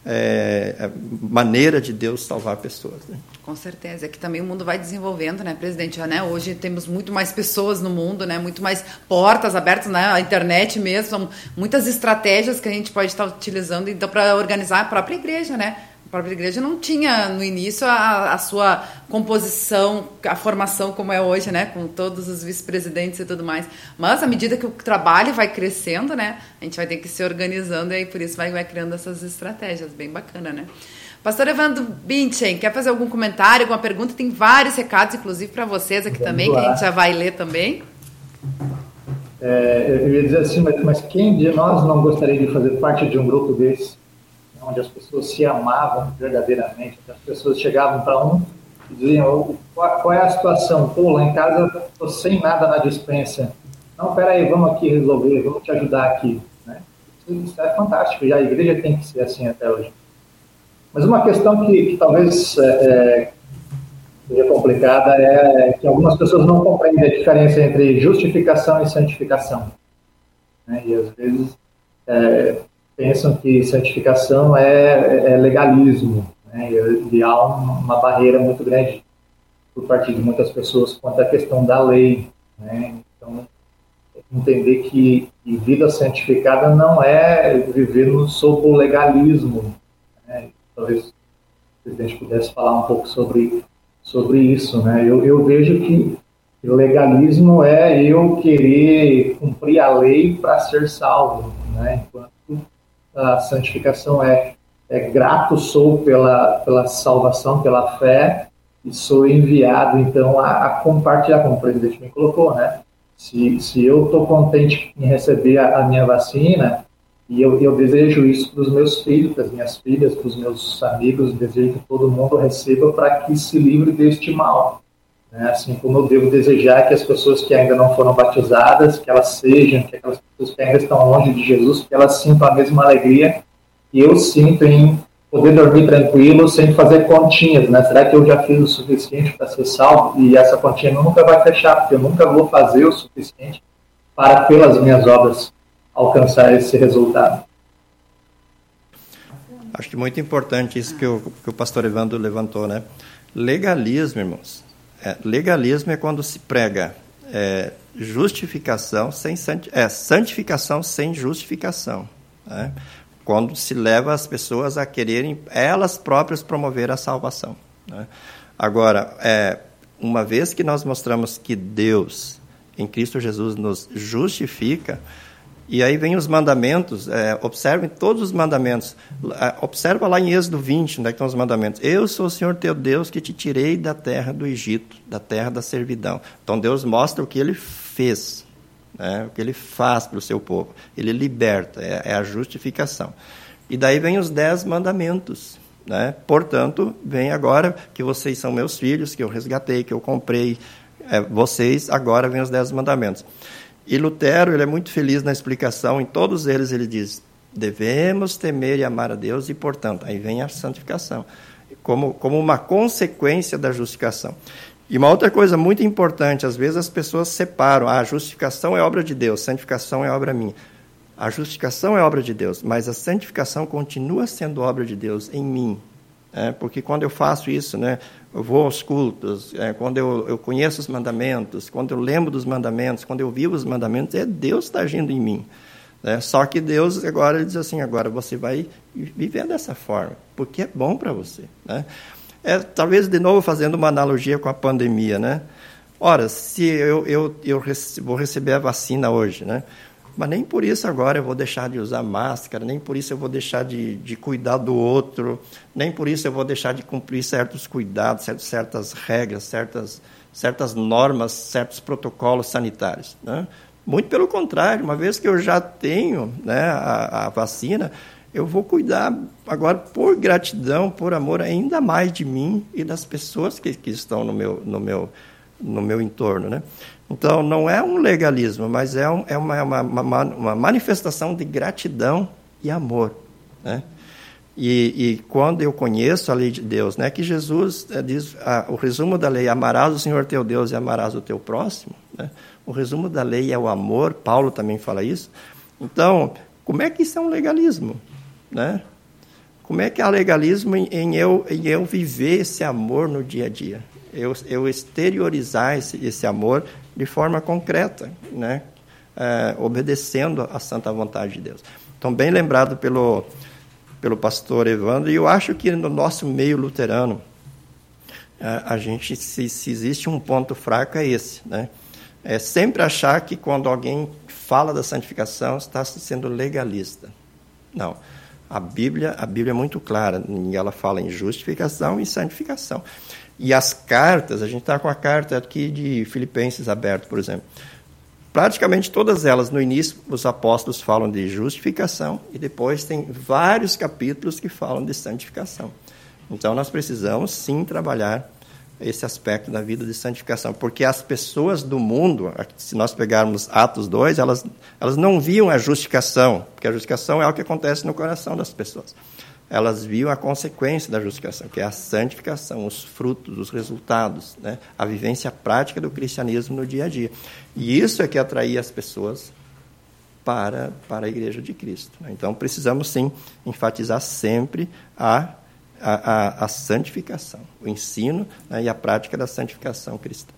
é, maneira de Deus salvar pessoas. Né? Com certeza, é que também o mundo vai desenvolvendo, né, presidente? Né? Hoje temos muito mais pessoas no mundo, né? Muito mais portas abertas, né? A internet mesmo, muitas estratégias que a gente pode estar utilizando então para organizar a própria igreja, né? A própria igreja não tinha no início a, a sua composição, a formação como é hoje, né, com todos os vice-presidentes e tudo mais. Mas à medida que o trabalho vai crescendo, né, a gente vai ter que se organizando e aí por isso vai, vai criando essas estratégias, bem bacana, né? Pastor Evandro Binchen, quer fazer algum comentário, alguma pergunta? Tem vários recados, inclusive para vocês aqui Vamos também, lá. que a gente já vai ler também. É, eu ia dizer assim, mas, mas quem de nós não gostaria de fazer parte de um grupo desse? Onde as pessoas se amavam verdadeiramente, as pessoas chegavam para um e diziam, qual, qual, é a situação? Pô, lá em casa estou sem nada na dispensa. Não, peraí, vamos aqui resolver, vamos te ajudar aqui. Né? Isso é fantástico, e a igreja tem que ser assim até hoje. Mas uma questão que, que talvez é, é seja complicada é que algumas pessoas não compreendem a diferença entre justificação e santificação. Né? E às vezes é, pensam que santificação é, é legalismo, né? e, há uma barreira muito grande por parte de muitas pessoas quanto à questão da lei. Né? Então, entender que, vida santificada não é viver sob o legalismo. Né? Talvez o presidente pudesse falar um pouco sobre, sobre isso. Né? Eu, eu vejo que legalismo é eu querer cumprir a lei para ser salvo, né? enquanto a santificação é, é grato sou pela, pela salvação, pela fé, e sou enviado, então, a, a compartilhar, como o presidente me colocou, né? Se, se eu estou contente em receber a, a, minha vacina, e eu, eu desejo isso para os meus filhos, para as minhas filhas, para os meus amigos, desejo que todo mundo receba para que se livre deste mal. Né? Assim como eu devo desejar que as pessoas que ainda não foram batizadas, que elas sejam, que aquelas pessoas que ainda estão longe de Jesus, que elas sintam a mesma alegria que eu sinto em poder dormir tranquilo sem fazer continhas, né? Será que eu já fiz o suficiente para ser salvo? E essa continha nunca vai fechar, porque eu nunca vou fazer o suficiente para, pelas minhas obras, alcançar esse resultado. Acho que muito importante isso que o, que o pastor Evandro levantou, né? Legalismo, irmãos. É, legalismo é quando se prega é, justificação sem é, santificação sem justificação. Né? quando se leva as pessoas a quererem elas próprias promover a salvação. Né? Agora, é, uma vez que nós mostramos que Deus, em Cristo Jesus, nos justifica, e aí vem os mandamentos, é, observem todos os mandamentos. É, observa lá em Êxodo 20, onde é estão os mandamentos. Eu sou o Senhor teu Deus que te tirei da terra do Egito, da terra da servidão. Então Deus mostra o que ele fez né? o que ele faz para o seu povo. Ele liberta, é, é, a justificação. E daí vem os dez mandamentos. Né? Portanto, vem agora que vocês são meus filhos, que eu resgatei, que eu comprei é, vocês, agora vem os dez mandamentos. E Lutero, ele é muito feliz na explicação, em todos eles ele diz, devemos temer e amar a Deus, e portanto, aí vem a santificação, como, como uma consequência da justificação. E uma outra coisa muito importante, às vezes as pessoas separam, ah, a justificação é obra de Deus, santificação é obra minha. A justificação é obra de Deus, mas a santificação continua sendo obra de Deus em mim. É, porque quando eu faço isso, né, eu vou aos cultos, é, quando eu, eu conheço os mandamentos, quando eu lembro dos mandamentos, quando eu vivo os mandamentos, é Deus que está agindo em mim. Né? Só que Deus agora diz assim, agora você vai viver dessa forma, porque é bom para você. Né? É, talvez, de novo, fazendo uma analogia com a pandemia, né? Ora, se eu, eu, eu vou receber a vacina hoje, né? Mas nem por isso agora eu vou deixar de usar máscara, nem por isso eu vou deixar de, de cuidar do outro, nem por isso eu vou deixar de cumprir certos cuidados, certas regras, certas, certas normas, certos protocolos sanitários. Né? Muito pelo contrário, uma vez que eu já tenho né, a, a vacina, eu vou cuidar agora por gratidão, por amor ainda mais de mim e das pessoas que, que estão no meu, no, meu, no meu entorno. Né? Então, não é um legalismo, mas é, um, é uma, uma, uma, uma, manifestação de gratidão e amor. Né? E, e, quando eu conheço a lei de Deus, né, que Jesus é, diz, o resumo da lei, amarás o Senhor teu Deus e amarás o teu próximo, né? o resumo da lei é o amor, Paulo também fala isso. Então, como é que isso é um legalismo? Né? Como é que há legalismo em, em, eu, em eu viver esse amor no dia a dia? Eu, eu exteriorizar esse, esse amor de forma concreta, né? É, obedecendo à santa vontade de Deus. Então, bem lembrado pelo, pelo pastor Evandro, e eu acho que no nosso meio luterano, é, a gente, se, se existe um ponto fraco, é esse. Né? É sempre achar que quando alguém fala da santificação, está sendo legalista. Não. A Bíblia, a Bíblia é muito clara, ela fala em justificação e santificação. E as cartas, a gente está com a carta aqui de Filipenses aberto, por exemplo. Praticamente todas elas, no início, os apóstolos falam de justificação e depois tem vários capítulos que falam de santificação. Então nós precisamos sim trabalhar esse aspecto da vida de santificação, porque as pessoas do mundo, se nós pegarmos Atos 2, elas, elas não viam a justificação, porque a justificação é o que acontece no coração das pessoas. Elas viam a consequência da justificação, que é a santificação, os frutos, os resultados, né? a vivência prática do cristianismo no dia a dia. E isso é que atraía as pessoas para, para a igreja de Cristo. Né? Então, precisamos sim enfatizar sempre a a, a, a santificação, o ensino né, e a prática da santificação cristã.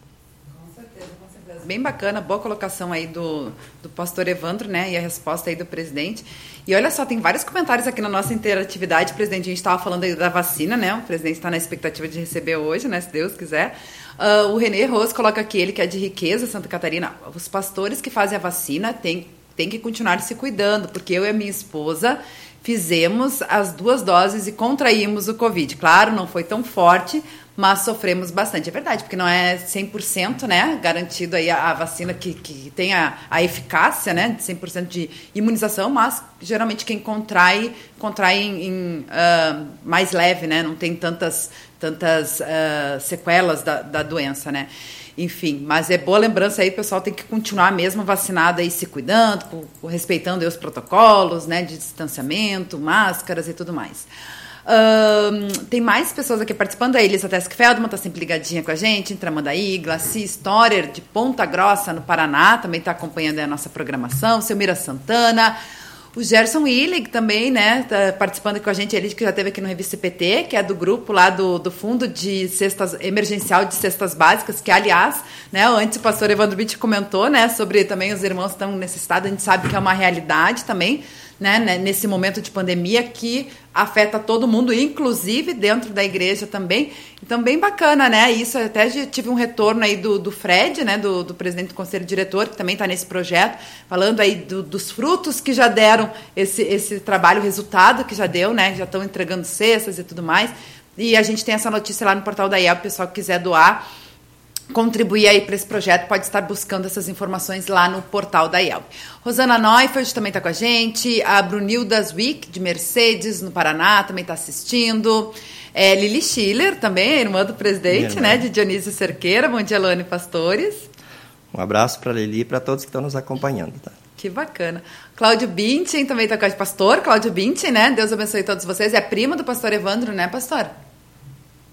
Com certeza, com certeza. Bem bacana, boa colocação aí do, do pastor Evandro, né? E a resposta aí do presidente. E olha só, tem vários comentários aqui na nossa interatividade, presidente. A gente estava falando aí da vacina, né? O presidente está na expectativa de receber hoje, né? Se Deus quiser. Uh, o Renê Rose coloca aqui, ele que é de riqueza, Santa Catarina. Os pastores que fazem a vacina têm, têm que continuar se cuidando, porque eu e a minha esposa fizemos as duas doses e contraímos o Covid. Claro, não foi tão forte, mas sofremos bastante. É verdade, porque não é 100%, né, garantido aí a, a vacina que, que tem a, eficácia, né, de 100% de imunização, mas geralmente quem contrai, contrai em, em uh, mais leve, né, não tem tantas, tantas uh, sequelas da, da doença, né. Enfim, mas é boa lembrança aí, pessoal tem que continuar mesmo vacinado aí, se cuidando, respeitando os protocolos, né, de distanciamento, máscaras e tudo mais. Um, tem mais pessoas aqui participando. A Elisa Tesk Feldman está sempre ligadinha com a gente. Tramandaí, Glaci Storer, de Ponta Grossa, no Paraná, também está acompanhando a nossa programação. Selmira Santana. O Gerson Willig também, né, tá participando com a gente, ele que já esteve aqui no Revista PT, que é do grupo lá do, do Fundo de Cestas Emergencial de Cestas Básicas, que aliás, né, antes o pastor Evandro Bitt comentou, né, sobre também os irmãos estão necessitados, a gente sabe que é uma realidade também, né, né, nesse momento de pandemia que afeta todo mundo, inclusive dentro da igreja também. Então, bem bacana, né? Isso até tive um retorno aí do, do Fred, né, do, do presidente do conselho diretor, que também está nesse projeto, falando aí do, dos frutos que já deram esse, esse trabalho, resultado que já deu, né? Já estão entregando cestas e tudo mais. E a gente tem essa notícia lá no portal da IEL, o pessoal que quiser doar contribuir aí para esse projeto, pode estar buscando essas informações lá no portal da IELB. Rosana Neufeld também está com a gente, a Brunilda Zwick, de Mercedes, no Paraná, também está assistindo. É, Lili Schiller, também, irmã do presidente, né, de Dionísio Cerqueira. Bom dia, Luane Pastores. Um abraço para a Lili e para todos que estão nos acompanhando. Tá? Que bacana. Cláudio Bintin também está com a gente. Pastor Cláudio Bintin, né? Deus abençoe todos vocês. É prima do pastor Evandro, né, pastor?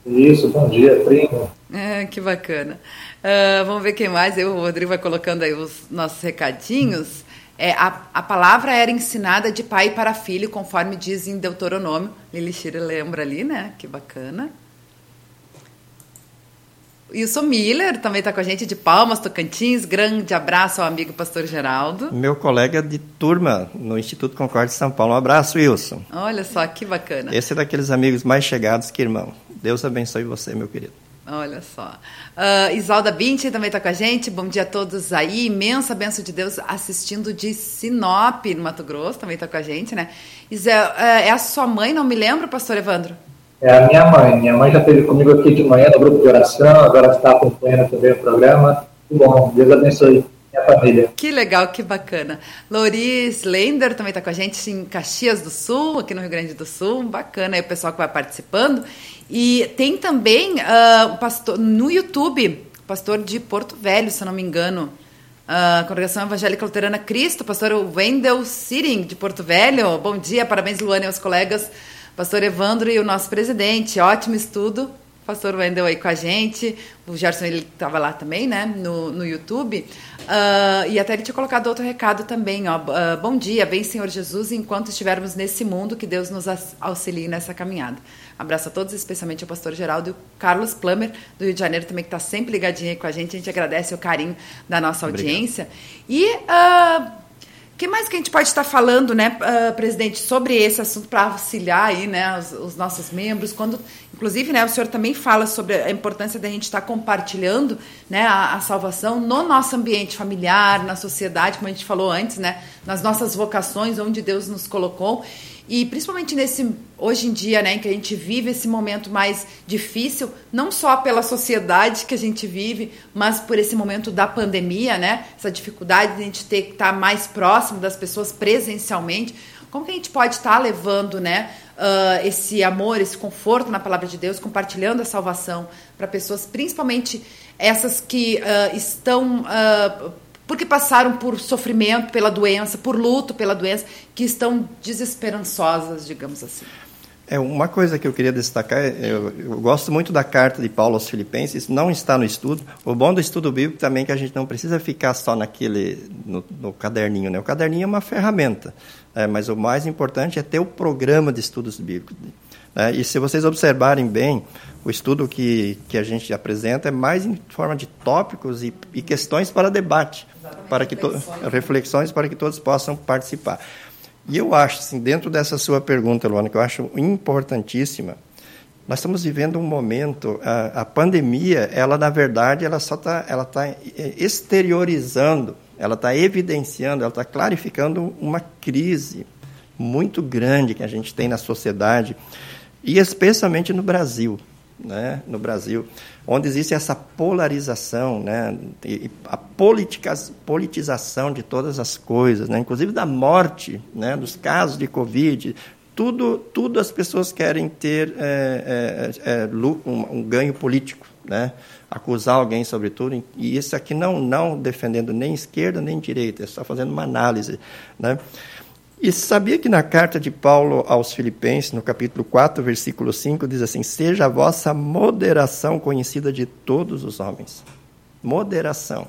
Isso, bom dia, primo. É, que bacana. Uh, vamos ver quem mais. Eu, o Rodrigo vai colocando aí os nossos recadinhos. É, a, a palavra era ensinada de pai para filho, conforme diz em Deuteronômio. Lili Shira lembra ali, né? Que bacana. Wilson Miller também está com a gente de Palmas, Tocantins. Grande abraço ao amigo pastor Geraldo. Meu colega de turma no Instituto Concorde de São Paulo. Um abraço, Wilson. Olha só que bacana. Esse é daqueles amigos mais chegados que irmão. Deus abençoe você, meu querido. Olha só. Uh, Isalda Binti também está com a gente. Bom dia a todos aí. Imensa benção de Deus assistindo de Sinop, no Mato Grosso. Também está com a gente, né? Isel, é a sua mãe, não me lembro, pastor Evandro? É a minha mãe. Minha mãe já esteve comigo aqui de manhã no grupo de oração, agora está acompanhando também o programa. Muito bom. Deus abençoe minha família. Que legal, que bacana. Loris Lender também está com a gente em Caxias do Sul, aqui no Rio Grande do Sul. Bacana aí o pessoal que vai participando. E tem também uh, o pastor no YouTube, pastor de Porto Velho, se eu não me engano. Uh, Congregação Evangélica Luterana Cristo, pastor Wendel Siring, de Porto Velho. Bom dia, parabéns, Luane, e aos colegas pastor Evandro e o nosso presidente. Ótimo estudo. Pastor Wendel aí com a gente. O Gerson ele estava lá também, né? No, no YouTube. Uh, e até ele tinha colocado outro recado também, ó. Uh, bom dia, bem Senhor Jesus, enquanto estivermos nesse mundo, que Deus nos auxilie nessa caminhada. Abraço a todos, especialmente ao pastor Geraldo e o Carlos Plummer, do Rio de Janeiro, também que está sempre ligadinho aí com a gente. A gente agradece o carinho da nossa audiência. Obrigado. E. Uh, o que mais que a gente pode estar falando, né, uh, presidente, sobre esse assunto para auxiliar aí, né, os, os, nossos membros, quando, inclusive, né, o senhor também fala sobre a importância da gente estar compartilhando, né, a, a, salvação no nosso ambiente familiar, na sociedade, como a gente falou antes, né, nas nossas vocações, onde Deus nos colocou. E principalmente nesse hoje em dia, né, em que a gente vive esse momento mais difícil, não só pela sociedade que a gente vive, mas por esse momento da pandemia, né? Essa dificuldade de a gente ter que estar mais próximo das pessoas presencialmente. Como que a gente pode estar levando, né, uh, esse amor, esse conforto na palavra de Deus, compartilhando a salvação para pessoas, principalmente essas que uh, estão uh, porque passaram por sofrimento pela doença, por luto pela doença, que estão desesperançosas, digamos assim. É uma coisa que eu queria destacar, eu, eu, gosto muito da carta de Paulo aos Filipenses, não está no estudo. O bom do estudo bíblico também é que a gente não precisa ficar só naquele no, no caderninho, né? O caderninho é uma ferramenta, é, mas o mais importante é ter o programa de estudos bíblicos. Né? E se vocês observarem bem, o estudo que, que a gente apresenta é mais em forma de tópicos e, e questões para debate, Exatamente. para que reflexões. reflexões para que todos possam participar. E eu acho, assim, dentro dessa sua pergunta, Luana, que eu acho importantíssima, nós estamos vivendo um momento, a, a pandemia, ela na verdade, ela só está, ela está exteriorizando, ela está evidenciando, ela está clarificando uma crise muito grande que a gente tem na sociedade e especialmente no Brasil, né? No Brasil, onde existe essa polarização, né? E a politização de todas as coisas, né? Inclusive da morte, né? Dos casos de Covid, tudo, tudo as pessoas querem ter é, é, é, um, um, ganho político, né? acusar alguém sobre tudo, e isso aqui não, não defendendo nem esquerda nem direita, é só fazendo uma análise. Né? E sabia que na carta de Paulo aos Filipenses, no capítulo 4, versículo 5, diz assim: Seja a vossa moderação conhecida de todos os homens. Moderação.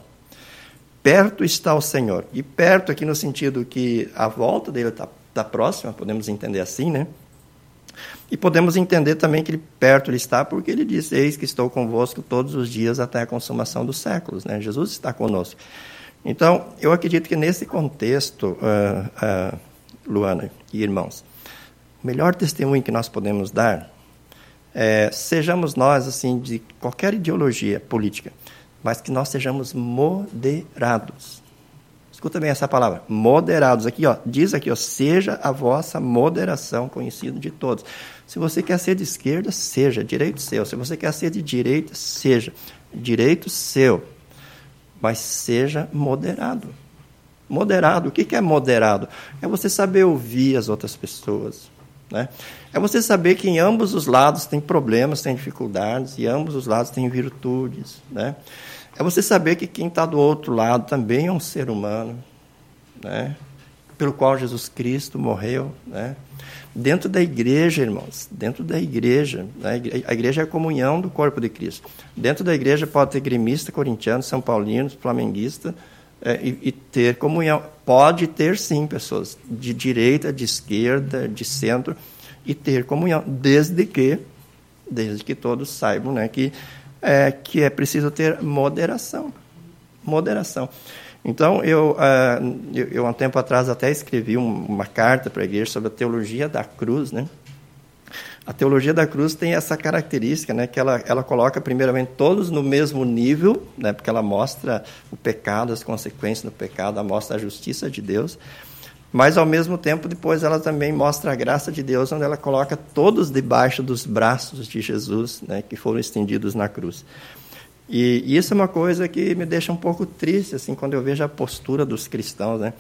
Perto está o Senhor. E perto aqui no sentido que a volta dele está da próxima, podemos entender assim, né? E podemos entender também que ele, perto ele está, porque ele diz: Eis que estou convosco todos os dias até a consumação dos séculos. Né? Jesus está conosco. Então, eu acredito que nesse contexto, uh, uh, Luana e irmãos, o melhor testemunho que nós podemos dar é, sejamos nós, assim, de qualquer ideologia política, mas que nós sejamos moderados. Escuta bem essa palavra, moderados. Aqui, ó, diz aqui, ó, seja a vossa moderação conhecida de todos. Se você quer ser de esquerda, seja, direito seu. Se você quer ser de direita, seja, direito seu. Mas seja moderado. Moderado, o que é moderado? É você saber ouvir as outras pessoas. Né? É você saber que em ambos os lados tem problemas, tem dificuldades, e ambos os lados têm virtudes. Né? É você saber que quem está do outro lado também é um ser humano, né? pelo qual Jesus Cristo morreu. Né? Dentro da igreja, irmãos, dentro da igreja, né? a igreja é a comunhão do corpo de Cristo. Dentro da igreja pode ter gremista, corintiano, são paulino, flamenguista, é, e, e, ter comunhão. Pode ter, sim, pessoas de direita, de esquerda, de centro, e ter comunhão, desde que, desde que todos saibam né, que é, que é preciso ter moderação. Moderação. Então, eu, uh, eu, eu, há um tempo atrás, até escrevi um, uma carta para a igreja sobre a teologia da cruz. Né? A teologia da cruz tem essa característica, né, que ela, ela coloca, primeiramente, todos no mesmo nível, né, porque ela mostra o pecado, as consequências do pecado, ela mostra a justiça de Deus. Mas, ao mesmo tempo, depois ela também mostra a graça de Deus, onde ela coloca todos debaixo dos braços de Jesus, né, que foram estendidos na cruz. E, e, isso é uma coisa que me deixa um pouco triste, assim, quando eu vejo a postura dos cristãos, né?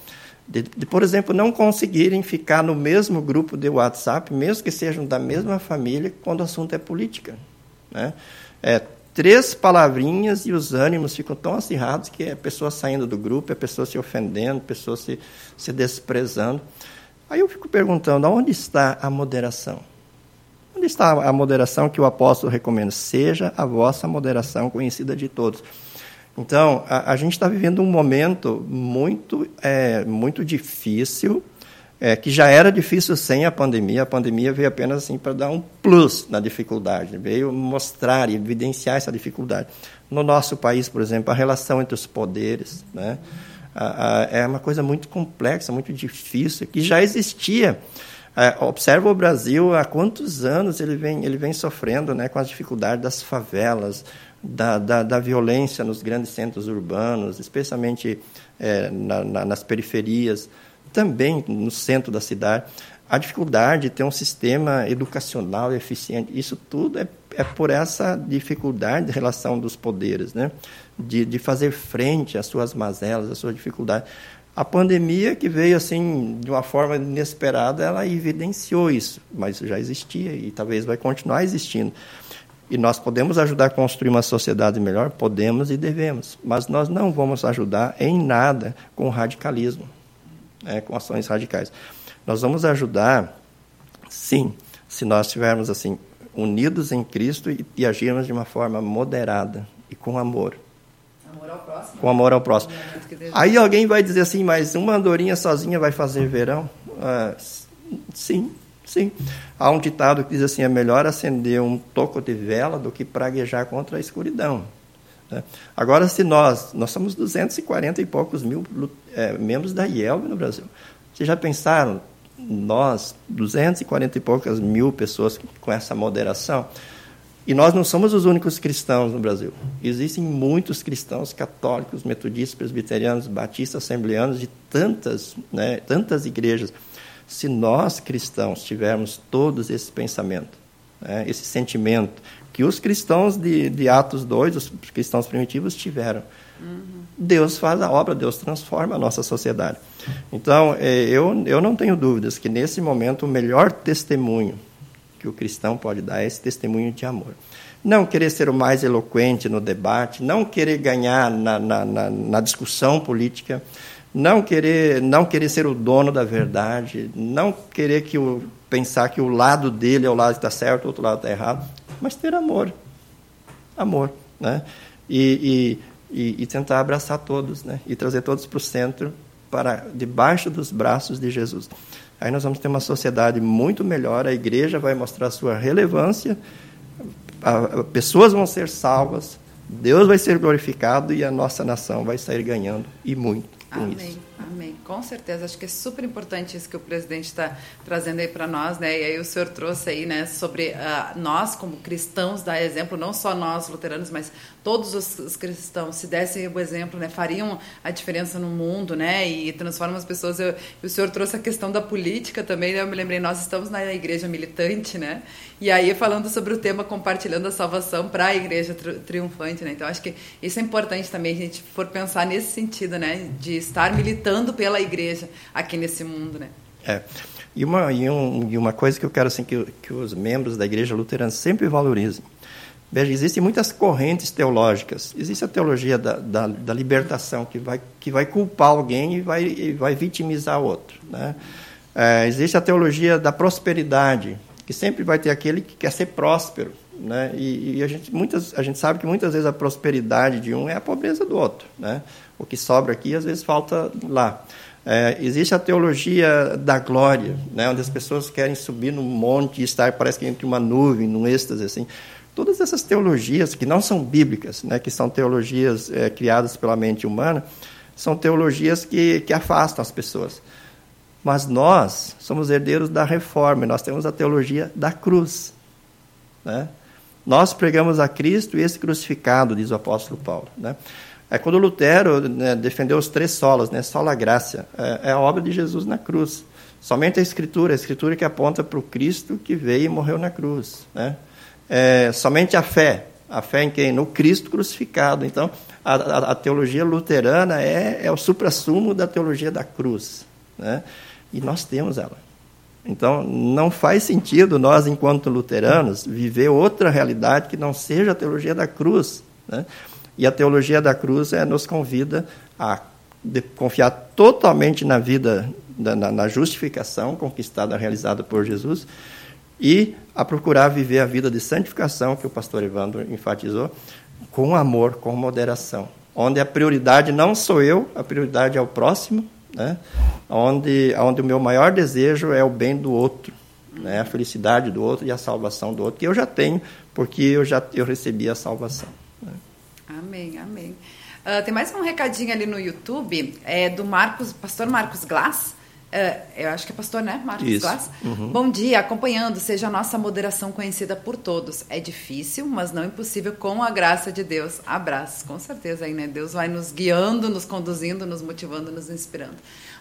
De, de, por exemplo, não conseguirem ficar no mesmo grupo de WhatsApp, mesmo que sejam da mesma família, quando o assunto é política. Né? É, três palavrinhas e os ânimos ficam tão acirrados que é a pessoa saindo do grupo, é a pessoa se ofendendo, a pessoa se, se desprezando. Aí eu fico perguntando, aonde está a moderação? Onde está a moderação que o apóstolo recomenda? Seja a vossa moderação conhecida de todos. Então, a, a gente está vivendo um momento muito, é, muito difícil, é, que já era difícil sem a pandemia. A pandemia veio apenas assim para dar um plus na dificuldade, veio mostrar e evidenciar essa dificuldade. No nosso país, por exemplo, a relação entre os poderes né, a, a, é uma coisa muito complexa, muito difícil, que já existia. É, observa o Brasil há quantos anos ele vem, ele vem sofrendo né, com as dificuldades das favelas, da, da, da violência nos grandes centros urbanos, especialmente é, na, na, nas periferias também no centro da cidade. A dificuldade de ter um sistema educacional eficiente, isso tudo é, é por essa dificuldade de relação dos poderes, né? de, de fazer frente às suas mazelas, às suas dificuldades. A pandemia que veio assim de uma forma inesperada, ela evidenciou isso, mas já existia e talvez vai continuar existindo. E nós podemos ajudar a construir uma sociedade melhor? Podemos e devemos, mas nós não vamos ajudar em nada com radicalismo né, com ações radicais. Nós vamos ajudar, sim, se nós estivermos assim unidos em Cristo e, e agirmos de uma forma moderada e com amor. Amor ao próximo. Com amor ao próximo. Aí alguém vai dizer assim, mas uma andorinha sozinha vai fazer verão? Ah, sim, Sim. Há um ditado que diz assim: é melhor acender um toco de vela do que praguejar contra a escuridão. Né? Agora, se nós, nós somos 240 e poucos mil é, membros da IELB no Brasil. Vocês já pensaram, nós, 240 e poucas mil pessoas com essa moderação, e nós não somos os únicos cristãos no Brasil. Existem muitos cristãos católicos, metodistas, presbiterianos, batistas, assembleanos, de tantas, né, tantas igrejas. Se nós cristãos tivermos todos esse pensamento, né, esse sentimento que os cristãos de, de Atos 2, os cristãos primitivos, tiveram, uhum. Deus faz a obra, Deus transforma a nossa sociedade. Então, é, eu, eu não tenho dúvidas que nesse momento o melhor testemunho que o cristão pode dar é esse testemunho de amor. Não querer ser o mais eloquente no debate, não querer ganhar na, na, na, na discussão política, não querer, não querer ser o dono da verdade, não querer que o, pensar que o lado dele é o lado que está certo, o outro lado está errado, mas ter amor. Amor. Né? E, e, e, tentar abraçar todos, né? e trazer todos para o centro, para debaixo dos braços de Jesus. Aí nós vamos ter uma sociedade muito melhor, a igreja vai mostrar sua relevância, a, a, pessoas vão ser salvas, Deus vai ser glorificado e a nossa nação vai sair ganhando, e muito Amém. Amém. Com certeza. Acho que é super importante isso que o presidente está trazendo aí para nós, né? E aí o senhor trouxe aí, né, sobre uh, nós como cristãos dar exemplo, não só nós luteranos, mas todos os, os, cristãos, se dessem o exemplo, né, fariam a diferença no mundo, né? E transformam as pessoas. Eu, o senhor trouxe a questão da política também, né? Eu me lembrei, nós estamos na igreja militante, né? E aí falando sobre o tema compartilhando a salvação para a igreja tri triunfante, né? Então acho que isso é importante também a gente for pensar nesse sentido, né? De estar militando pela igreja aqui nesse mundo, né? É. E uma, e, um, e uma coisa que eu quero assim, que, que os membros da igreja luterana sempre valorizem. Veja, existem muitas correntes teológicas. Existe a teologia da, da, da libertação, que vai, que vai culpar alguém e vai, e vai vitimizar outro. Né? É, existe a teologia da prosperidade, que sempre vai ter aquele que quer ser próspero. Né? E, e, a, gente, muitas, a gente sabe que muitas vezes a prosperidade de um é a pobreza do outro. Né? O que sobra aqui, às vezes, falta lá. É, existe a teologia da glória, né? onde as pessoas querem subir num monte e estar, parece que entre uma nuvem, num êxtase. Assim. Todas essas teologias, que não são bíblicas, né? que são teologias é, criadas pela mente humana, são teologias que, que afastam as pessoas. Mas nós somos herdeiros da reforma, nós temos a teologia da cruz. Né? Nós pregamos a Cristo e esse crucificado, diz o apóstolo Paulo. Né? É quando Lutero né, defendeu os três solas, né, sola graça, é, é, a obra de Jesus na cruz. Somente a Escritura, a Escritura que aponta para o Cristo que veio e morreu na cruz. Né? É, somente a fé, a fé em quem? No Cristo crucificado. Então, a, a, a teologia luterana é, é o suprassumo da teologia da cruz. Né? E nós temos ela. Então, não faz sentido nós, enquanto luteranos, viver outra realidade que não seja a teologia da cruz. Né? E a teologia da cruz é, nos convida a confiar totalmente na vida, na, na justificação conquistada, realizada por Jesus, e a procurar viver a vida de santificação, que o pastor Evandro enfatizou, com amor, com moderação. Onde a prioridade não sou eu, a prioridade é o próximo, né? onde, onde o meu maior desejo é o bem do outro, né? a felicidade do outro e a salvação do outro, que eu já tenho, porque eu já eu recebi a salvação. Amém, amém. Uh, tem mais um recadinho ali no YouTube, é do Marcos, pastor Marcos Glass. Uh, eu acho que é pastor, né, Marcos Isso. Glass? Uhum. Bom dia, acompanhando, seja a nossa moderação conhecida por todos. É difícil, mas não impossível com a graça de Deus. Abraços, com certeza aí, né? Deus vai nos guiando, nos conduzindo, nos motivando, nos inspirando.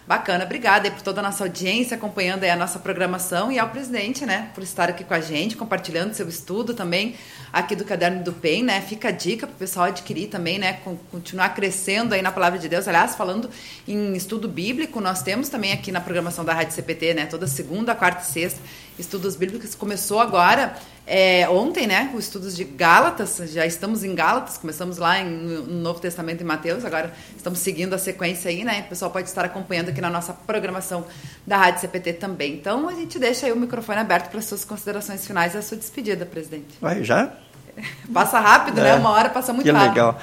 Bacana, obrigada por toda a nossa audiência, acompanhando a nossa programação. E ao presidente, né, por estar aqui com a gente, compartilhando seu estudo também aqui do Caderno do PEN, né, fica a dica para o pessoal adquirir também, né, continuar crescendo aí na Palavra de Deus. Aliás, falando em estudo bíblico, nós temos também aqui na programação da Rádio CPT, né, toda segunda, quarta e sexta, estudos bíblicos, começou agora é, ontem, né, os estudos de Gálatas, já estamos em Gálatas, começamos lá em, no Novo Testamento em Mateus, agora estamos seguindo a sequência aí, né, o pessoal pode estar acompanhando aqui na nossa programação da Rádio CPT também. Então, a gente deixa aí o microfone aberto para as suas considerações finais e a sua despedida, presidente. Vai, já? Passa rápido, né? é, né, uma hora passa muito que rápido. legal.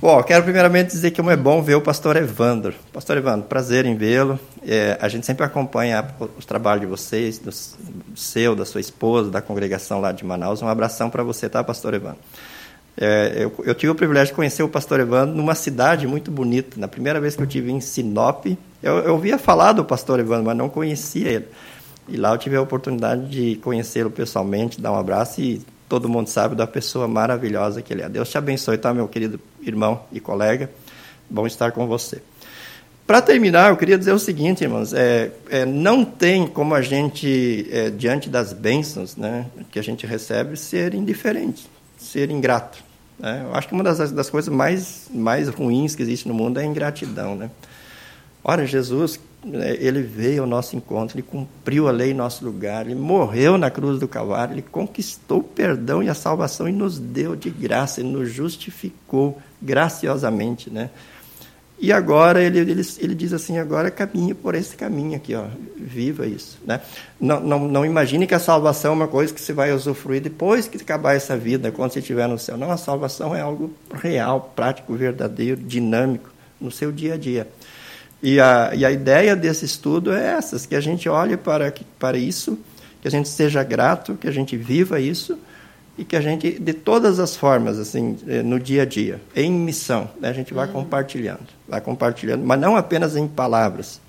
Bom, quero primeiramente dizer que é bom ver o pastor Evandro. Pastor Evandro, prazer em vê-lo. É, a gente sempre acompanha os trabalhos de vocês, do seu, da sua esposa, da congregação lá de Manaus. Um abração para você, tá, pastor Evandro? É, eu, eu, tive o privilégio de conhecer o pastor Evandro numa cidade muito bonita. Na primeira vez que eu tive em Sinop, eu, eu ouvia falar do pastor Evandro, mas não conhecia ele. E lá eu tive a oportunidade de conhecê-lo pessoalmente, dar um abraço e todo mundo sabe da pessoa maravilhosa que ele é. Deus te abençoe, tá, meu querido irmão e colega? Bom estar com você. Para terminar, eu queria dizer o seguinte, irmãos: é, é não tem como a gente, é, diante das bênçãos né, que a gente recebe, ser indiferente, ser ingrato. Né? Eu acho que uma das, das coisas mais, mais ruins que existe no mundo é a ingratidão. Né? Ora, Jesus, ele veio ao nosso encontro, ele cumpriu a lei em nosso lugar, ele morreu na cruz do Calvário, ele conquistou o perdão e a salvação e nos deu de graça, ele nos justificou graciosamente, né? E agora ele, ele, ele diz assim, agora caminhe por esse caminho aqui, ó, viva isso. Né? Não, não, não imagine que a salvação é uma coisa que você vai usufruir depois que acabar essa vida, quando você estiver no céu. Não, a salvação é algo real, prático, verdadeiro, dinâmico, no seu dia a dia. E a, e a ideia desse estudo é essa, que a gente olhe para, para isso, que a gente seja grato, que a gente viva isso, e que a gente, de todas as formas, assim, eh, no dia a dia, em missão, né, a gente vai uhum. compartilhando, vai compartilhando, mas não apenas em palavras,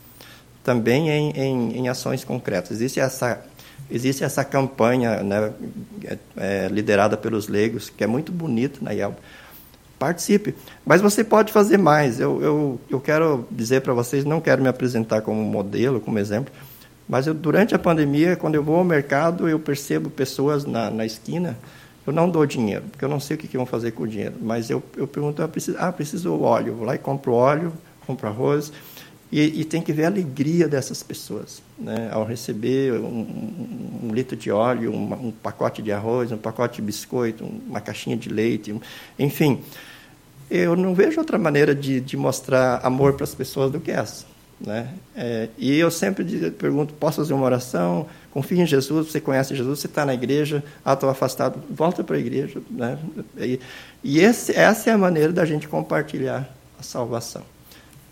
também em, em, em ações concretas. Existe essa, existe essa campanha né, é, liderada pelos leigos, que é muito bonita na IELB, participe. Mas você pode fazer mais. Eu, eu, eu quero dizer para vocês, não quero me apresentar como modelo, como exemplo, mas eu, durante a pandemia, quando eu vou ao mercado, eu percebo pessoas na, na esquina, eu não dou dinheiro, porque eu não sei o que, que vão fazer com o dinheiro, mas eu, eu pergunto, ah, preciso, ah, preciso óleo, vou lá e compro óleo, compro arroz, e, e, tem que ver a alegria dessas pessoas, né? ao receber um, um, um litro de óleo, um, um, pacote de arroz, um pacote de biscoito, uma caixinha de leite, enfim eu não vejo outra maneira de, de mostrar amor para as pessoas do que essa. Né? É, e eu sempre pergunto: posso fazer uma oração? Confie em Jesus, você conhece Jesus, você está na igreja, ah, estou afastado, volta para a igreja. Né? E, e esse, essa é a maneira da gente compartilhar a salvação.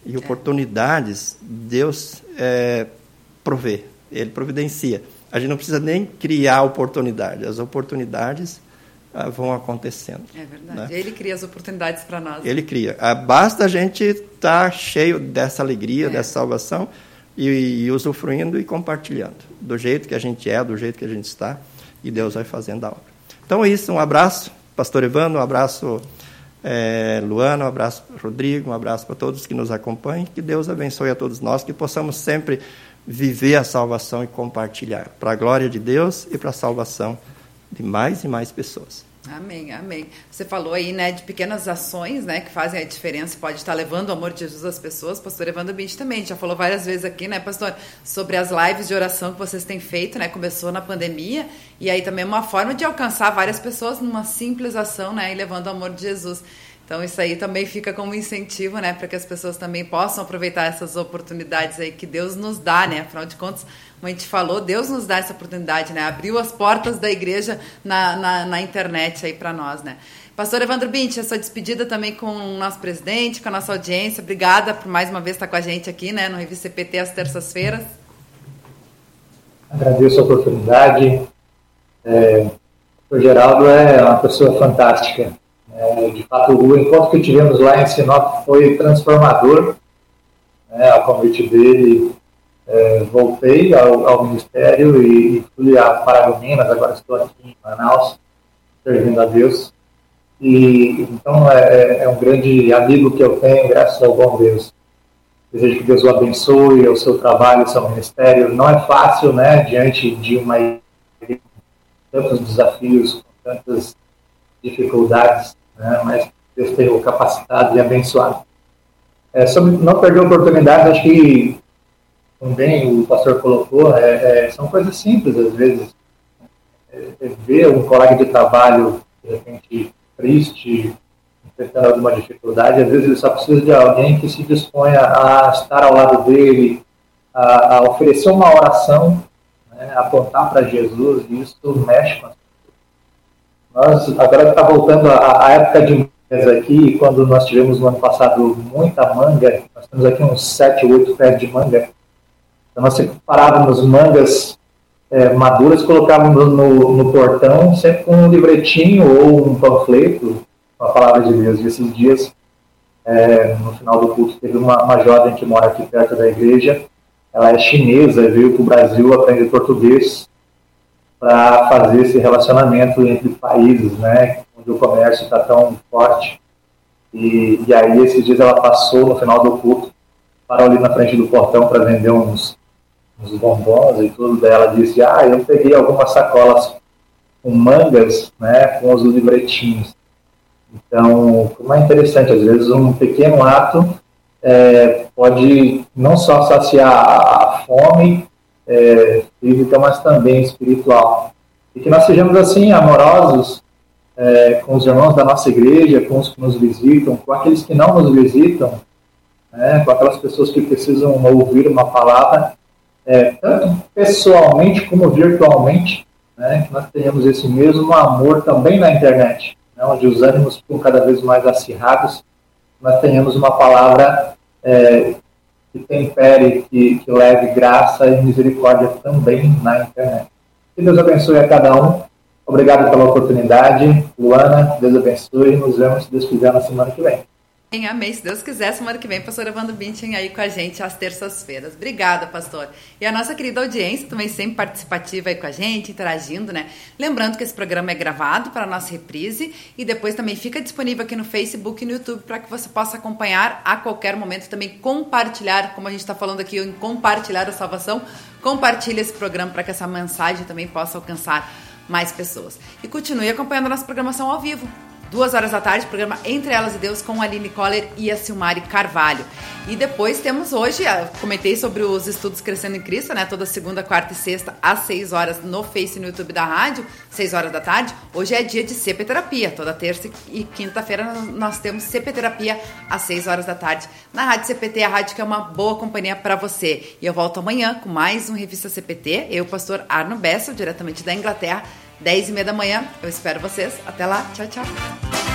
E oportunidades, Deus é, provê, Ele providencia. A gente não precisa nem criar oportunidades, as oportunidades ah, vão acontecendo. É verdade. Né? Ele cria as oportunidades para nós. Ele cria. Ah, basta a gente estar tá cheio dessa alegria, é. dessa salvação e, e usufruindo e compartilhando. Do jeito que a gente é, do jeito que a gente está, e Deus vai fazendo a obra. Então é isso. Um abraço, Pastor Evandro, um abraço, é, Luana, um abraço, Rodrigo, um abraço para todos que nos acompanhem. Que Deus abençoe a todos nós, que possamos sempre viver a salvação e compartilhar, para a glória de Deus e para a salvação de mais e mais pessoas. Amém, amém. Você falou aí, né, de pequenas ações, né, que fazem a diferença, pode estar levando o amor de Jesus às pessoas. Pastor Evandro Bint também já falou várias vezes aqui, né, pastor, sobre as lives de oração que vocês têm feito, né, começou na pandemia, e aí também é uma forma de alcançar várias pessoas numa simples ação, né, e levando o amor de Jesus. Então isso aí também fica como incentivo, né, para que as pessoas também possam aproveitar essas oportunidades aí que Deus nos dá, né? Afinal de contas, como a gente falou, Deus nos dá essa oportunidade, né? Abriu as portas da igreja na, na, na internet aí para nós, né? Pastor Evandro Bint, essa despedida também com o nosso presidente, com a nossa audiência. Obrigada por mais uma vez estar com a gente aqui, né, no Revista CPT às terças-feiras. Agradeço a oportunidade. É, o Geraldo é uma pessoa fantástica. É, de fato, o encontro que tivemos lá em Sinop foi transformador. Né, a convite dele, é, voltei ao, ao, Ministério e, e fui a Paragominas, agora estou aqui em Manaus, servindo a Deus. E, então, é, é, é um grande amigo que eu tenho, graças ao bom Deus. Desejo que Deus o abençoe, o seu trabalho, o seu ministério. Não é fácil, né, diante de uma tantos desafios, com tantas dificuldades, né? mas Deus tem o capacitado e abençoado. É, sobre não perder oportunidade, acho que também o pastor colocou, é, é, são coisas simples às vezes. É, é ver um colega de trabalho, de repente, triste, enfrentando alguma dificuldade, às vezes ele só precisa de alguém que se disponha a estar ao lado dele, a, a oferecer uma oração, né, apontar para Jesus, e isso mexe com as nós agora está voltando a, época de aqui, quando nós tivemos no ano passado muita manga, nós temos aqui uns 7, 8 pés de manga. Então nós separávamos mangas é, maduras, colocávamos no, no, portão, sempre com um livretinho ou um panfleto, com a palavra de Deus. E esses dias, é, no final do culto, teve uma, uma jovem que mora aqui perto da igreja, ela é chinesa, veio para o Brasil aprender português para fazer esse relacionamento entre países, né, onde o comércio está tão forte. E, e aí, esses dias ela passou no final do culto, parou ali na frente do portão para vender uns, uns bombons e tudo. Daí ela disse: Ah, eu peguei algumas sacolas com mangas, né, com os livretinhos. Então, como é interessante, às vezes um pequeno ato é, pode não só saciar a fome é, física, mas também espiritual. E que nós sejamos assim, amorosos é, com os irmãos da nossa igreja, com os que nos visitam, com aqueles que não nos visitam, né, com aquelas pessoas que precisam ouvir uma palavra, é, tanto pessoalmente como virtualmente, né, que nós tenhamos esse mesmo amor também na internet, né, onde os ânimos ficam cada vez mais acirrados, nós tenhamos uma palavra é, que tempere, que, que leve graça e misericórdia também na internet. Que Deus abençoe a cada um. Obrigado pela oportunidade. Luana, Deus abençoe. Nos vemos, se Deus quiser, na semana que vem. Amém. Se Deus quiser, semana que vem, pastor Evandro Bintin aí com a gente às terças-feiras. Obrigada, pastor. E a nossa querida audiência também sempre participativa aí com a gente, interagindo, né? Lembrando que esse programa é gravado para a nossa reprise e depois também fica disponível aqui no Facebook e no YouTube para que você possa acompanhar a qualquer momento, também compartilhar, como a gente está falando aqui, em compartilhar a salvação. Compartilhe esse programa para que essa mensagem também possa alcançar mais pessoas. E continue acompanhando a nossa programação ao vivo duas horas da tarde, programa Entre Elas e Deus com a Aline Coller e a Silmari Carvalho. E depois temos hoje, comentei sobre os estudos Crescendo em Cristo, né? Toda segunda, quarta e sexta, às seis horas no Face e no YouTube da rádio, seis horas da tarde. Hoje é dia de CP Terapia. Toda terça e quinta-feira nós temos CP Terapia às seis horas da tarde na Rádio CPT, a rádio que é uma boa companhia para você. E eu volto amanhã com mais um Revista CPT. Eu, pastor Arno Bessel, diretamente da Inglaterra 10 e meia da manhã. Eu espero vocês. Até lá. Tchau, tchau.